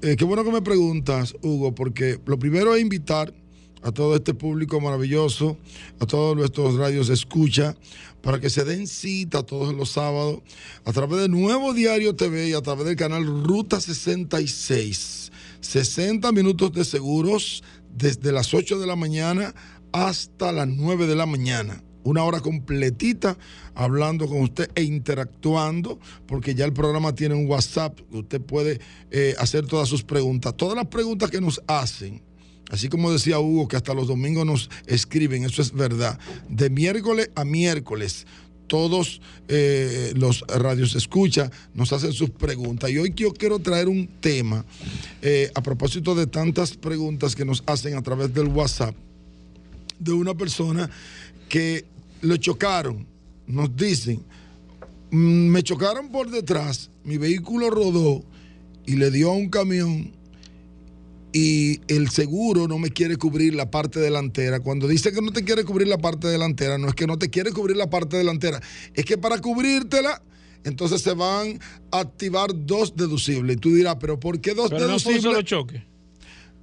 H: eh, qué bueno que me preguntas, Hugo, porque lo primero es invitar a todo este público maravilloso, a todos nuestros radios de escucha, para que se den cita todos los sábados a través de Nuevo Diario TV y a través del canal Ruta 66. 60 minutos de seguros desde las 8 de la mañana hasta las 9 de la mañana. Una hora completita hablando con usted e interactuando, porque ya el programa tiene un WhatsApp, usted puede eh, hacer todas sus preguntas. Todas las preguntas que nos hacen, Así como decía Hugo, que hasta los domingos nos escriben, eso es verdad. De miércoles a miércoles, todos eh, los radios escucha nos hacen sus preguntas. Y hoy yo quiero traer un tema eh, a propósito de tantas preguntas que nos hacen a través del WhatsApp de una persona que lo chocaron. Nos dicen, "Mm, me chocaron por detrás, mi vehículo rodó y le dio a un camión y el seguro no me quiere cubrir la parte delantera. Cuando dice que no te quiere cubrir la parte delantera, no es que no te quiere cubrir la parte delantera, es que para cubrírtela, entonces se van a activar dos deducibles. Y tú dirás, pero ¿por qué dos
C: Pero no fue un
H: deducibles?
C: solo choque.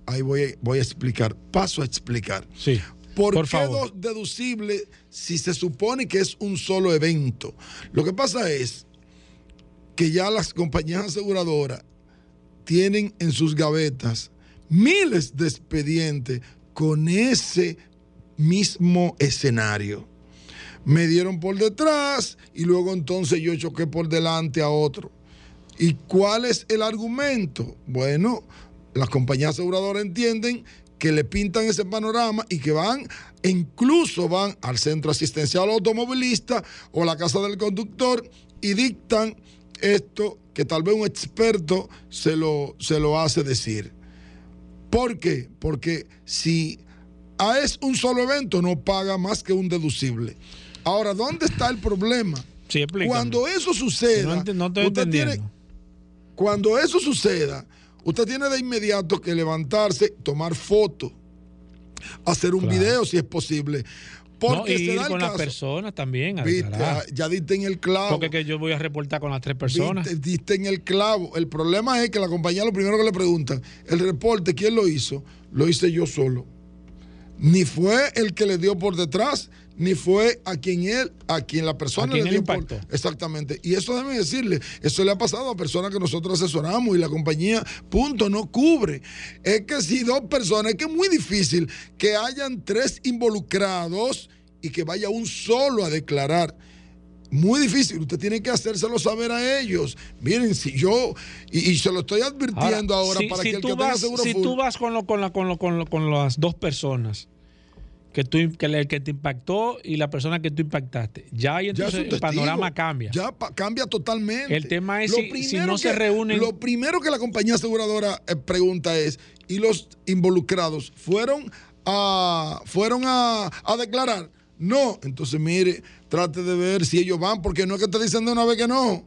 H: Ahí voy, voy a explicar, paso a explicar.
C: Sí.
H: ¿Por,
C: Por
H: qué
C: favor.
H: dos deducibles si se supone que es un solo evento? Lo que pasa es que ya las compañías aseguradoras tienen en sus gavetas miles de expedientes con ese mismo escenario. Me dieron por detrás y luego entonces yo choqué por delante a otro. ¿Y cuál es el argumento? Bueno, las compañías aseguradoras entienden que le pintan ese panorama y que van, incluso van al centro asistencial automovilista o la casa del conductor y dictan esto que tal vez un experto se lo, se lo hace decir. ¿Por qué? Porque si es un solo evento, no paga más que un deducible. Ahora, ¿dónde está el problema?
C: Sí.
H: Cuando eso suceda,
C: No ent- no estoy
H: usted tiene- cuando eso suceda, usted tiene de inmediato que levantarse, tomar fotos, hacer un
C: Claro.
H: video si es posible.
C: No,
H: Porque se
C: ir
H: da el
C: con las personas también.
H: Viste, ah, ya diste en el clavo.
C: Porque que yo voy a reportar con las tres personas.
H: Viste, diste en el clavo. El problema es que la compañía lo primero que le preguntan, el reporte, ¿quién lo hizo? Lo hice yo solo. Ni fue el que le dio por detrás, ni fue a quien él, a quien la persona
C: quien
H: le dio por
C: impactó.
H: Exactamente. Y eso déjeme decirle, eso le ha pasado a personas que nosotros asesoramos y la compañía, punto, no cubre. Es que si dos personas, es que es muy difícil que hayan tres involucrados y que vaya un solo a declarar. Muy difícil, usted tiene que hacérselo saber a ellos. Miren, si yo, y, y se lo estoy advirtiendo ahora,
C: si,
H: para
C: si
H: que el que tenga
C: vas,
H: seguro
C: si
H: full-
C: tú vas con, lo, con, la- con, lo- con, lo- con las dos personas que, tú, que, le- que te impactó y la persona que tú impactaste, ya ahí
H: Ya es
C: entonces
H: un
C: el
H: testigo.
C: panorama cambia.
H: Ya pa- cambia totalmente.
C: El tema es si- si no se
H: que-
C: reúnen-
H: Lo primero que la compañía aseguradora eh, pregunta es: ¿y los involucrados fueron a, fueron a, a declarar? No. Entonces, mire, trate de ver si ellos van, porque no es que te dicen de una vez que no.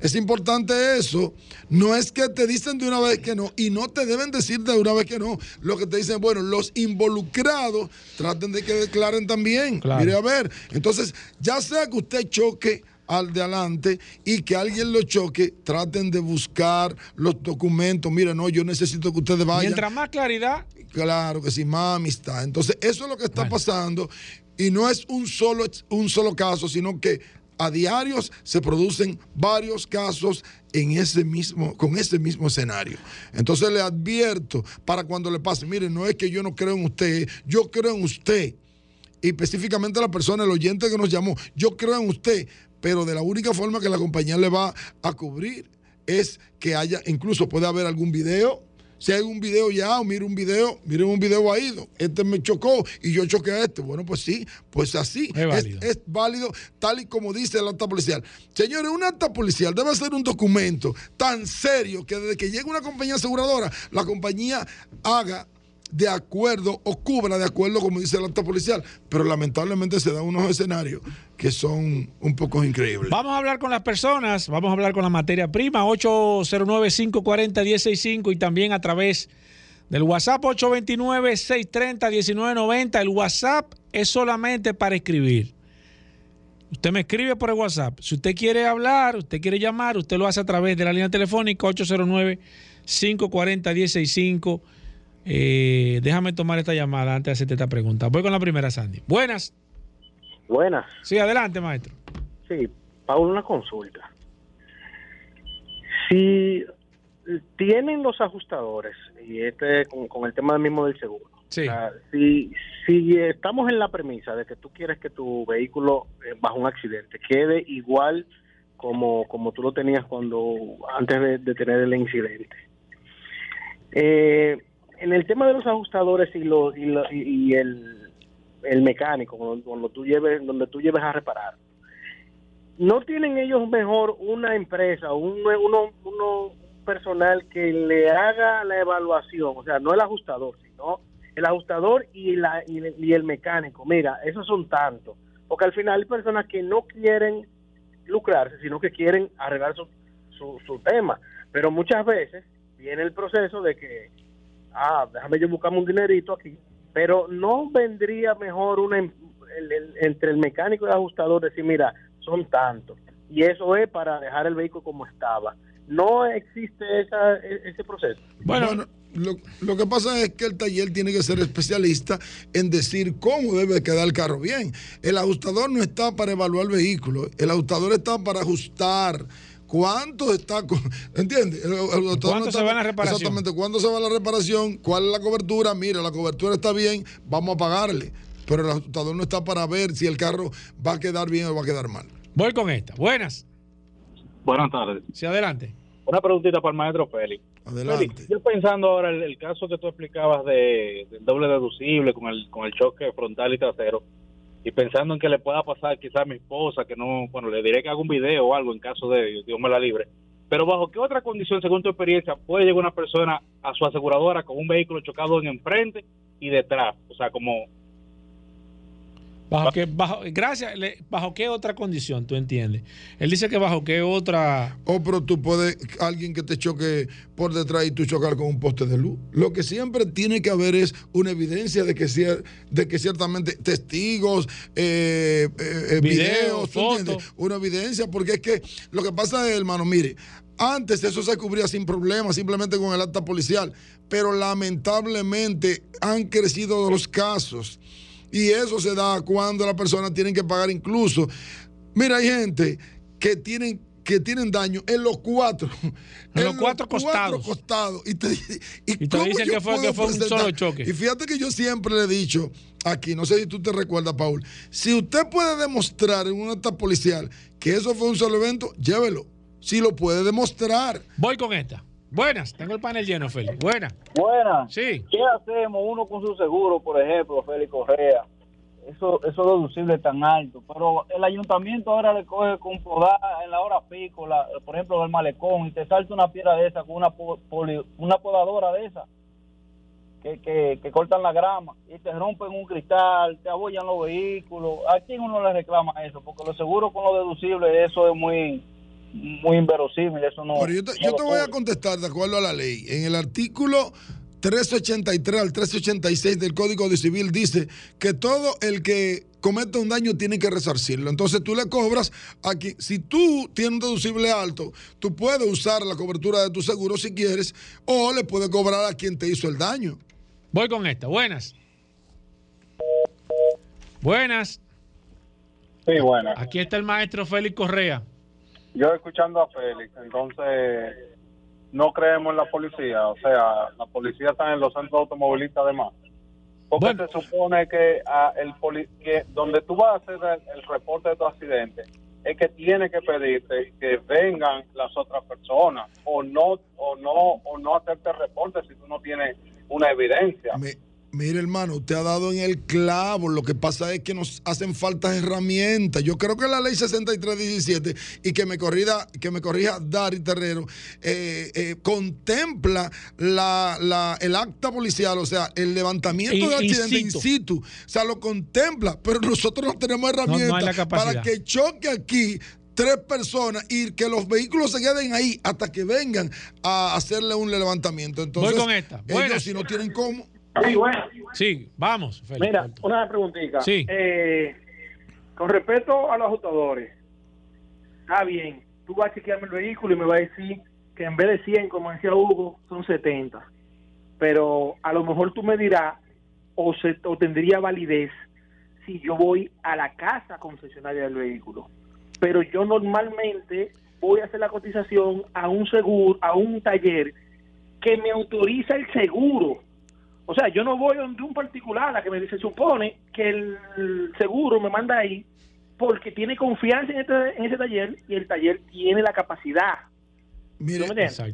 H: Es importante eso. No es que te dicen de una vez que no y no te deben decir de una vez que no. Lo que te dicen, bueno, los involucrados traten de que declaren también.
C: Claro.
H: Mire, a ver. Entonces, ya sea que usted choque al de adelante y que alguien lo choque, traten de buscar los documentos. Mire, no, yo necesito que ustedes vayan.
C: Mientras más claridad,
H: Claro que sí, más amistad. Entonces, eso es lo que está pasando. Y no es un solo, un solo caso, sino que a diarios se producen varios casos en ese mismo, con ese mismo escenario. Entonces le advierto para cuando le pase, mire, no es que yo no creo en usted, yo creo en usted. Y específicamente la persona, el oyente que nos llamó, yo creo en usted, pero de la única forma que la compañía le va a cubrir es que haya, incluso puede haber algún video. Si hay un video ya, o mire un video, miren un video ahí, este me chocó y yo choqué a este. Bueno, pues sí, pues así.
C: Es válido.
H: es válido tal y como dice el acta policial. Señores, un acta policial debe ser un documento tan serio que desde que llegue una compañía aseguradora, la compañía haga de acuerdo o cubra de acuerdo como dice el acta policial. Pero lamentablemente se dan unos escenarios que son un poco increíbles.
C: vamos a hablar con las personas, vamos a hablar con la materia prima, 809-540-165 y también a través del WhatsApp 829-630-1990. El WhatsApp es solamente para escribir. Usted me escribe por el WhatsApp. Si usted quiere hablar, usted quiere llamar, usted lo hace a través de la línea telefónica 809-540-165. Eh, déjame tomar esta llamada antes de hacerte esta pregunta. Voy con la primera, Sandy. Buenas.
I: Buenas.
C: Sí, adelante, maestro.
I: Sí, Paul, una consulta. Si tienen los ajustadores, y este con, con el tema mismo del seguro,
C: Sí.
I: o sea, si, si estamos en la premisa de que tú quieres que tu vehículo eh, bajo un accidente quede igual como, como tú lo tenías cuando antes de, de tener el incidente, eh, en el tema de los ajustadores y, lo, y, lo- y- el, el mecánico, cuando tú lleves, donde tú lleves a reparar, ¿no tienen ellos mejor una empresa, un, uno, uno personal que le haga la evaluación? O sea, no el ajustador, sino el ajustador y, la, y, y el mecánico. Mira, esos son tantos. Porque al final hay personas que no quieren lucrarse, sino que quieren arreglar su, su, su tema. Pero muchas veces viene el proceso de que, ah, déjame yo buscarme un dinerito aquí. Pero no vendría mejor una, em- entre el mecánico y el ajustador decir, mira, son tantos. Y eso es para dejar el vehículo como estaba.
J: no existe e- ese proceso.
H: Bueno, lo, lo que pasa es que el taller tiene que ser especialista en decir cómo debe quedar el carro bien. El ajustador no está para evaluar el vehículo, el ajustador está para ajustar. ¿Cuánto está? ¿Entiendes? Ajustador no
C: ¿Cuánto
H: está-
C: se va la reparación?
H: Exactamente. ¿Cuándo se va la reparación? ¿Cuál es la cobertura? Mira, la cobertura está bien, vamos a pagarle. Pero el ajustador no está para ver si el carro va a quedar bien o va a quedar mal.
C: Voy con esta. Buenas.
K: Buenas tardes.
C: Sí, adelante.
K: Una preguntita para el maestro Félix.
H: Adelante.
K: Félix, yo pensando ahora el, el caso que tú explicabas de, del doble deducible con el, con el choque frontal y trasero, y pensando en que le pueda pasar quizás a mi esposa, que no, bueno, le diré que haga un video o algo en caso de Dios me la libre. Pero bajo qué otra condición, según tu experiencia, puede llegar una persona a su aseguradora con un vehículo chocado en enfrente y detrás, o sea, como
C: Bajo qué, bajo, gracias, ¿bajo qué otra condición tú entiendes? Él dice que bajo qué otra...
H: O pero tú puedes, alguien que te choque por detrás y tú chocar con un poste de luz. Lo que siempre tiene que haber es una evidencia de que, cier- de que ciertamente testigos, eh, eh, eh,
C: Video,
H: videos, ¿tú
C: foto.
H: entiendes? una evidencia, porque es que lo que pasa es, hermano, mire, antes eso se cubría sin problema, simplemente con el acta policial, pero lamentablemente han crecido los casos. Y eso se da cuando las personas tienen que pagar incluso. Mira, hay gente que tienen que tienen daño en los cuatro.
C: En los cuatro costados.
H: costados. Y te, y
C: Y te dicen que fue-
H: puedo
C: que fue un solo choque.
H: Y fíjate que yo siempre le he dicho aquí, no sé si tú te recuerdas, Paul, si usted puede demostrar en un acta policial que eso fue un solo evento, llévelo. Si lo puede demostrar.
C: Voy con esta. Buenas, tengo el panel lleno, Félix. Buenas.
L: Buenas.
C: Sí.
L: ¿Qué hacemos uno con su seguro, por ejemplo, Félix Correa? Eso, eso deducible tan alto. Pero el ayuntamiento ahora le coge con podada en la hora pico, la- por ejemplo, del malecón, y te salta una piedra de esa con una, po- poli- una podadora de esa que, que, que cortan la grama y te rompen un cristal, te abollan los vehículos. ¿A quién uno le reclama eso? Porque lo seguro con lo deducible, eso es muy muy inverosímil. Eso no.
H: Pero yo te, yo te voy a contestar de acuerdo a la ley. En el artículo 383 al 386 del Código de Civil dice que todo el que cometa un daño tiene que resarcirlo. Entonces tú le cobras aquí. Si tú tienes un deducible alto, tú puedes usar la cobertura de tu seguro si quieres o le puedes cobrar a quien te hizo el daño.
C: Voy con esta. Buenas. Buenas.
M: Sí, buenas.
C: Aquí está el maestro Félix Correa.
M: Yo escuchando a Félix, entonces no creemos en la policía, o sea, la policía está en los centros automovilistas además. Porque se supone que, ah, el poli- que donde tú vas a hacer el, el reporte de tu accidente es que tiene que pedirte que vengan las otras personas o no o no o no hacerte reporte si tú no tienes una evidencia.
H: Mire, hermano, usted ha dado en el clavo. Lo que pasa es que nos hacen falta herramientas. Yo creo que la ley 6317 y que me corrija, que me corrija Dari Terrero, eh, eh, contempla la, la- el acta policial, o sea, el levantamiento del accidente
C: in
H: in
C: situ.
H: O sea, lo contempla, pero nosotros no tenemos herramientas para que choque aquí tres personas y que los vehículos se queden ahí hasta que vengan a hacerle un levantamiento. Entonces,
C: Voy con esta.
H: ellos si no tienen cómo.
J: Sí, bueno.
C: Sí, vamos.
J: Mira, una preguntita.
C: Sí.
J: Eh, con respecto a los ajustadores, está bien, tú vas a chequearme el vehículo y me vas a decir que en vez de 100, como decía Hugo, son 70. Pero a lo mejor tú me dirás, o, se, o tendría validez si yo voy a la casa concesionaria del vehículo. Pero yo normalmente voy a hacer la cotización a un seguro, a un taller que me autoriza el seguro. O sea, yo no voy donde un particular a que me dice, supone que el seguro me manda ahí porque tiene confianza en, este, en ese taller y el taller tiene la capacidad.
H: Mire,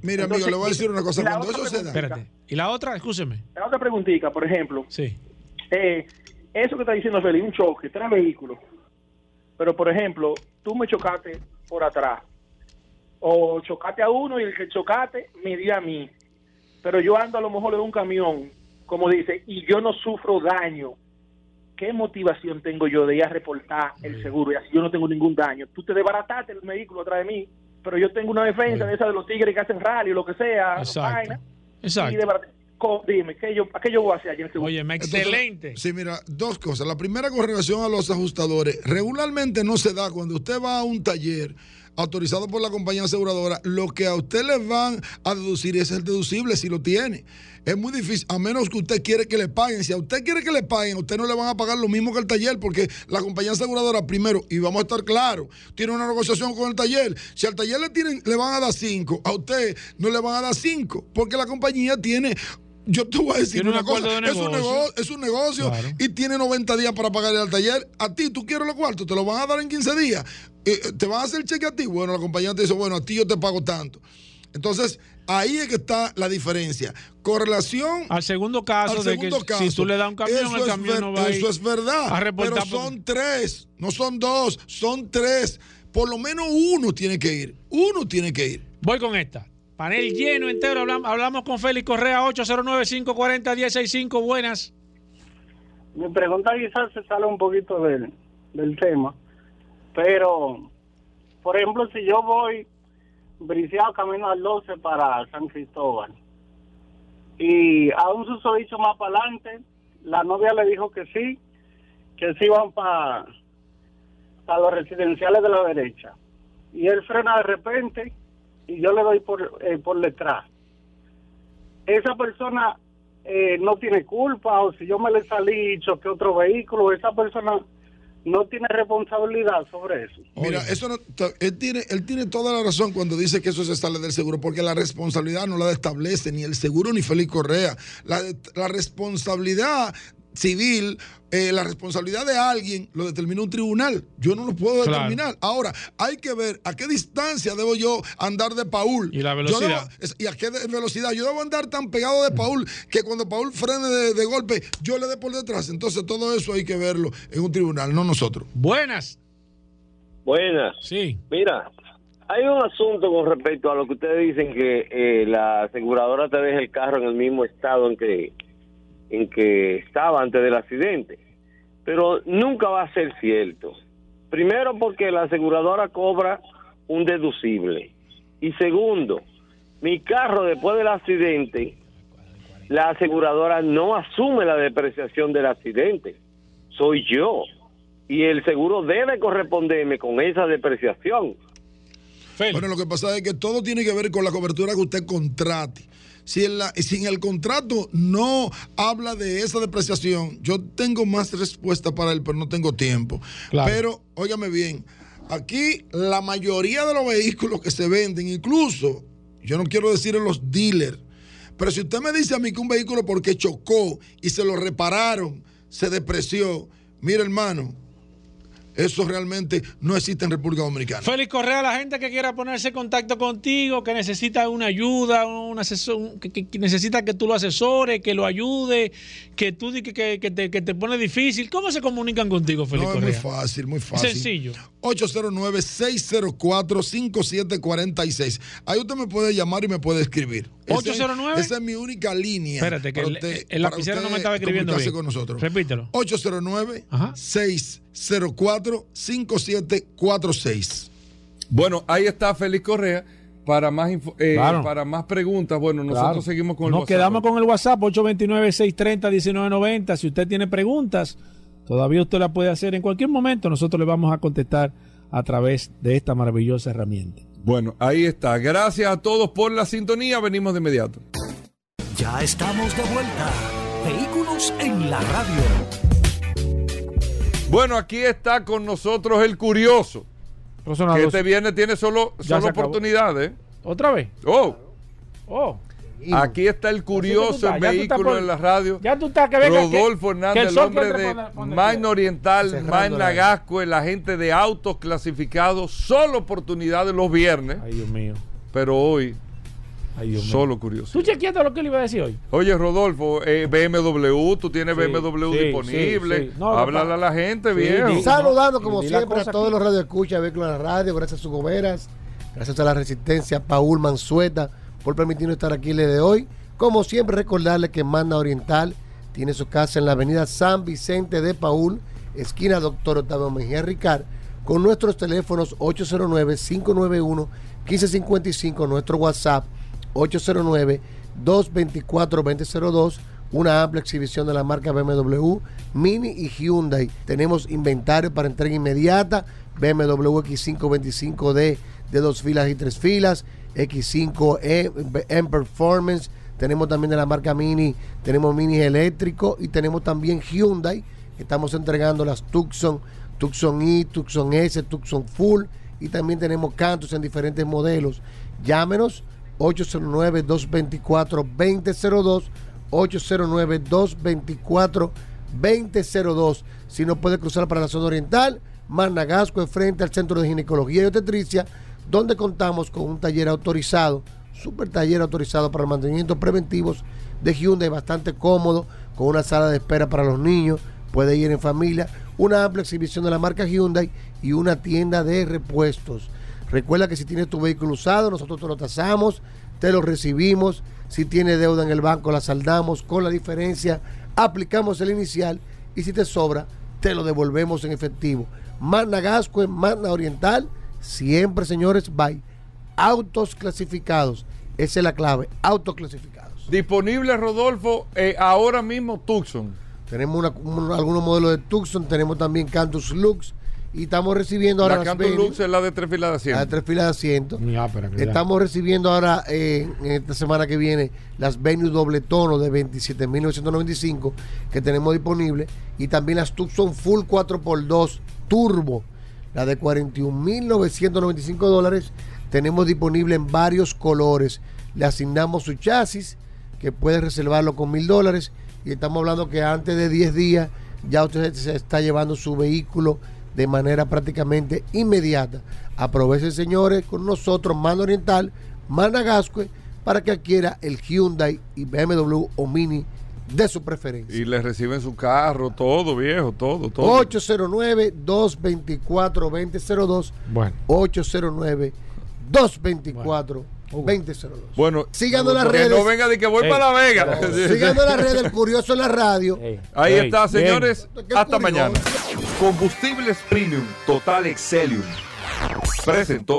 H: mire, amigo, le voy a decir una cosa. Cuando eso se da.
C: Espérate. ¿Y la otra? Escúcheme.
J: La otra preguntita, por ejemplo,
C: Sí.
J: eh, eso que está diciendo Félix, un choque, tres vehículos. Pero, por ejemplo, tú me chocaste por atrás. O chocaste a uno y el que chocaste me dio a mí. Pero yo ando a lo mejor en un camión, como dice, y yo no sufro daño. ¿Qué motivación tengo yo de ir a reportar el seguro? Y así yo no tengo ningún daño. Tú te desbarataste el vehículo atrás de mí, pero yo tengo una defensa de esa de los tigres que hacen rally o lo que sea.
C: Exacto.
J: vaina,
C: Exacto.
J: y Dime, ¿qué yo, ¿a qué yo voy a hacer allí en el seguro?
C: Oye,
H: Entonces, sí, mira, dos cosas. La primera con relación a los ajustadores. Regularmente no se da cuando usted va a un taller autorizado por la compañía aseguradora, lo que a usted le van a deducir es el deducible si lo tiene. Es muy difícil, a menos que usted quiere que le paguen. Si a usted quiere que le paguen, a usted no le van a pagar lo mismo que el taller, porque la compañía aseguradora, primero, y vamos a estar claros, tiene una negociación con el taller. Si al taller le, tienen, le van a dar cinco, a usted no le van a dar cinco, porque la compañía tiene yo te voy a decir una cosa,
C: de
H: es un,
C: negocio.
H: es un negocio y tiene 90 días para pagarle al taller. A ti, tú quieres los cuartos, te los van a dar en 15 días. Eh, eh, ¿Te van a hacer el cheque a ti? Bueno, la compañía te dice, bueno, a ti yo te pago tanto. Entonces, ahí es que está la diferencia. Con relación
C: Al segundo caso
H: al
C: de
H: segundo
C: que
H: caso,
C: si tú le das un camión,
H: eso
C: el
H: es
C: camión
H: ver-
C: no va a ir
H: Eso es verdad.
C: a
H: pero
C: por-
H: son tres, no son dos, son tres. Por lo menos uno tiene que ir. Uno tiene que ir.
C: Voy con esta. Panel lleno entero. Hablamos, con Félix Correa, 809-540-1065. Buenas.
N: Mi pregunta quizás se sale un poquito del, del tema, pero, por ejemplo, si yo voy briseado camino al 12 para San Cristóbal y a un susodicho más para adelante, la novia le dijo que sí, que sí van para los residenciales de la derecha. Y él frena de repente y yo le doy por, eh, por detrás. Esa persona eh, no tiene culpa o si yo me le salí y choqué otro vehículo, esa persona no tiene responsabilidad sobre eso.
H: Mira, eso no, él, tiene, él tiene toda la razón cuando dice que eso se sale del seguro, porque la responsabilidad no la establece ni el seguro ni Félix Correa. La, la responsabilidad civil, eh, la responsabilidad de alguien lo determina un tribunal. Yo no lo puedo
C: Claro.
H: determinar. Ahora, hay que ver a qué distancia debo yo andar de Paul.
C: Y la
H: Yo
C: velocidad.
H: debo- y a qué velocidad. Yo debo andar tan pegado de Paul que cuando Paul frene de, de golpe, yo le dé por detrás. Entonces, todo eso hay que verlo en un tribunal, no nosotros.
C: Buenas.
O: Buenas.
C: Sí.
O: Mira, hay un asunto con respecto a lo que ustedes dicen que eh, la aseguradora te deja el carro en el mismo estado en que en que estaba antes del accidente. Pero nunca va a ser cierto. Primero porque la aseguradora cobra un deducible. Y segundo, mi carro después del accidente, la aseguradora no asume la depreciación del accidente. Soy yo. Y el seguro debe corresponderme con esa depreciación.
H: Bueno, lo que pasa es que todo tiene que ver con la cobertura que usted contrate. Si en, la, si en el contrato no habla de esa depreciación, yo tengo más respuesta para él, pero no tengo tiempo. Pero, óigame bien, aquí la mayoría de los vehículos que se venden, incluso, yo no quiero decir en los dealers, pero si usted me dice a mí que un vehículo porque chocó y se lo repararon, se depreció, mire hermano, eso realmente no existe en República Dominicana.
C: Félix Correa, la gente que quiera ponerse en contacto contigo, que necesita una ayuda, un asesor, que, que- que necesita que tú lo asesores, que lo ayude, que tú que, que- te, que te pone difícil. ¿Cómo se comunican contigo, Félix
H: No, es muy
C: Correa?
H: fácil, muy fácil.
C: Sencillo.
H: 809-604-5746. Ahí usted me puede llamar y me puede escribir. Ese-
C: 809.
H: Esa es mi única línea.
C: Espérate, que el, el lapicero no me estaba escribiendo bien.
H: con nosotros.
C: Repítelo.
H: 809-604-5746.
B: Bueno, ahí está Félix Correa. Para más, info- eh,
C: Claro.
B: para más preguntas, bueno, nosotros
C: Claro.
B: seguimos con el
C: Nos
B: WhatsApp.
C: quedamos con el WhatsApp 829-630-1990. Si usted tiene preguntas, todavía usted la puede hacer en cualquier momento. Nosotros le vamos a contestar a través de esta maravillosa herramienta.
B: Bueno, ahí está. Gracias a todos por la sintonía. Venimos de inmediato.
A: Ya estamos de vuelta. Vehículos en la radio.
B: Bueno, aquí está con nosotros el curioso. Que este viernes tiene solo, solo oportunidades.
C: ¿Otra vez?
B: Oh,
C: Oh.
B: Aquí está el curioso
C: estás,
B: en vehículo
C: por-
B: en la radio.
C: Ya tú estás que venga.
B: Rodolfo
C: que
B: Hernández,
C: el
B: hombre de Main Oriental, Main
C: la-
B: Nagasco, el agente de autos clasificados, solo oportunidades los viernes.
C: Ay, Dios mío.
B: Pero hoy,
C: Ay, Dios mío.
B: solo curioso.
C: ¿Tú chequeaste lo que le iba a decir hoy?
B: Oye, Rodolfo, eh, BMW, tú tienes
C: Sí,
B: BMW
C: sí,
B: disponible.
C: sí, sí. No,
B: Háblale
C: papá.
B: a la gente,
C: Sí,
B: bien.
P: Saludando como siempre a todos
C: aquí.
P: los radioescuchas, Vehículos en la Radio, gracias a sus goberas, gracias a la Resistencia, Paul Mansueta, por permitirnos estar aquí el día de hoy. Como siempre, recordarle que Manda Oriental tiene su casa en la avenida San Vicente de Paul, esquina Doctor Octavio Mejía Ricard, con nuestros teléfonos 809-591-1555, nuestro WhatsApp 809-224-2002, una amplia exhibición de la marca BMW, Mini y Hyundai. Tenemos inventario para entrega inmediata, BMW X525D de dos filas y tres filas, X5 E- en Performance, tenemos también de la marca Mini, tenemos Mini eléctrico y tenemos también Hyundai, estamos entregando las Tucson, Tucson E, Tucson S, Tucson Full y también tenemos Cantos en diferentes modelos. Llámenos 809-224-2002, 809-224-2002. Si no puede cruzar para la zona oriental, Managasco, frente al Centro de Ginecología y Obstetricia, donde contamos con un taller autorizado, super taller autorizado para el mantenimiento preventivos de Hyundai, bastante cómodo, con una sala de espera para los niños, puede ir en familia, una amplia exhibición de la marca Hyundai y una tienda de repuestos. Recuerda que si tienes tu vehículo usado, nosotros te lo tasamos, te lo recibimos. Si tiene deuda en el banco, la saldamos con la diferencia, aplicamos el inicial y si te sobra, te lo devolvemos en efectivo. Magna Gasco Magna Oriental, siempre señores, by autos clasificados. Esa es la clave, autos clasificados.
B: Disponible, Rodolfo, eh, ahora mismo Tucson.
P: Tenemos una- un- algunos modelos de Tucson, tenemos también Cantus Lux y estamos recibiendo ahora
B: La
P: Venue,
B: Lux es la de tres filas de
P: la
B: asiento.
P: de tres filas de asiento.
C: Ya, pero que ya.
P: Estamos recibiendo ahora, eh, en esta semana que viene, las Venue doble tono de 27.995 que tenemos disponibles y también las Tucson Full 4x2 Turbo, la de 41.995 dólares. Tenemos disponible en varios colores. Le asignamos su chasis, que puede reservarlo con mil dólares. Y estamos hablando que antes de 10 días ya usted se está llevando su vehículo de manera prácticamente inmediata. Aprovechen, señores, con nosotros, Mano Oriental, Managascue, para que adquiera el Hyundai y BMW o Mini de su preferencia.
B: Y le reciben su carro, todo, viejo, todo, todo.
P: 809-224-2002.
C: Bueno.
P: 809-224-2002.
B: Bueno,
P: en las redes.
B: no venga de que voy
P: Ey.
B: para La Vega.
P: Síganos en las redes del Curioso en la radio.
B: Ahí
P: Ey,
B: está, señores. Hasta
P: curioso.
B: mañana. Combustibles Premium Total Excelium. Presentó.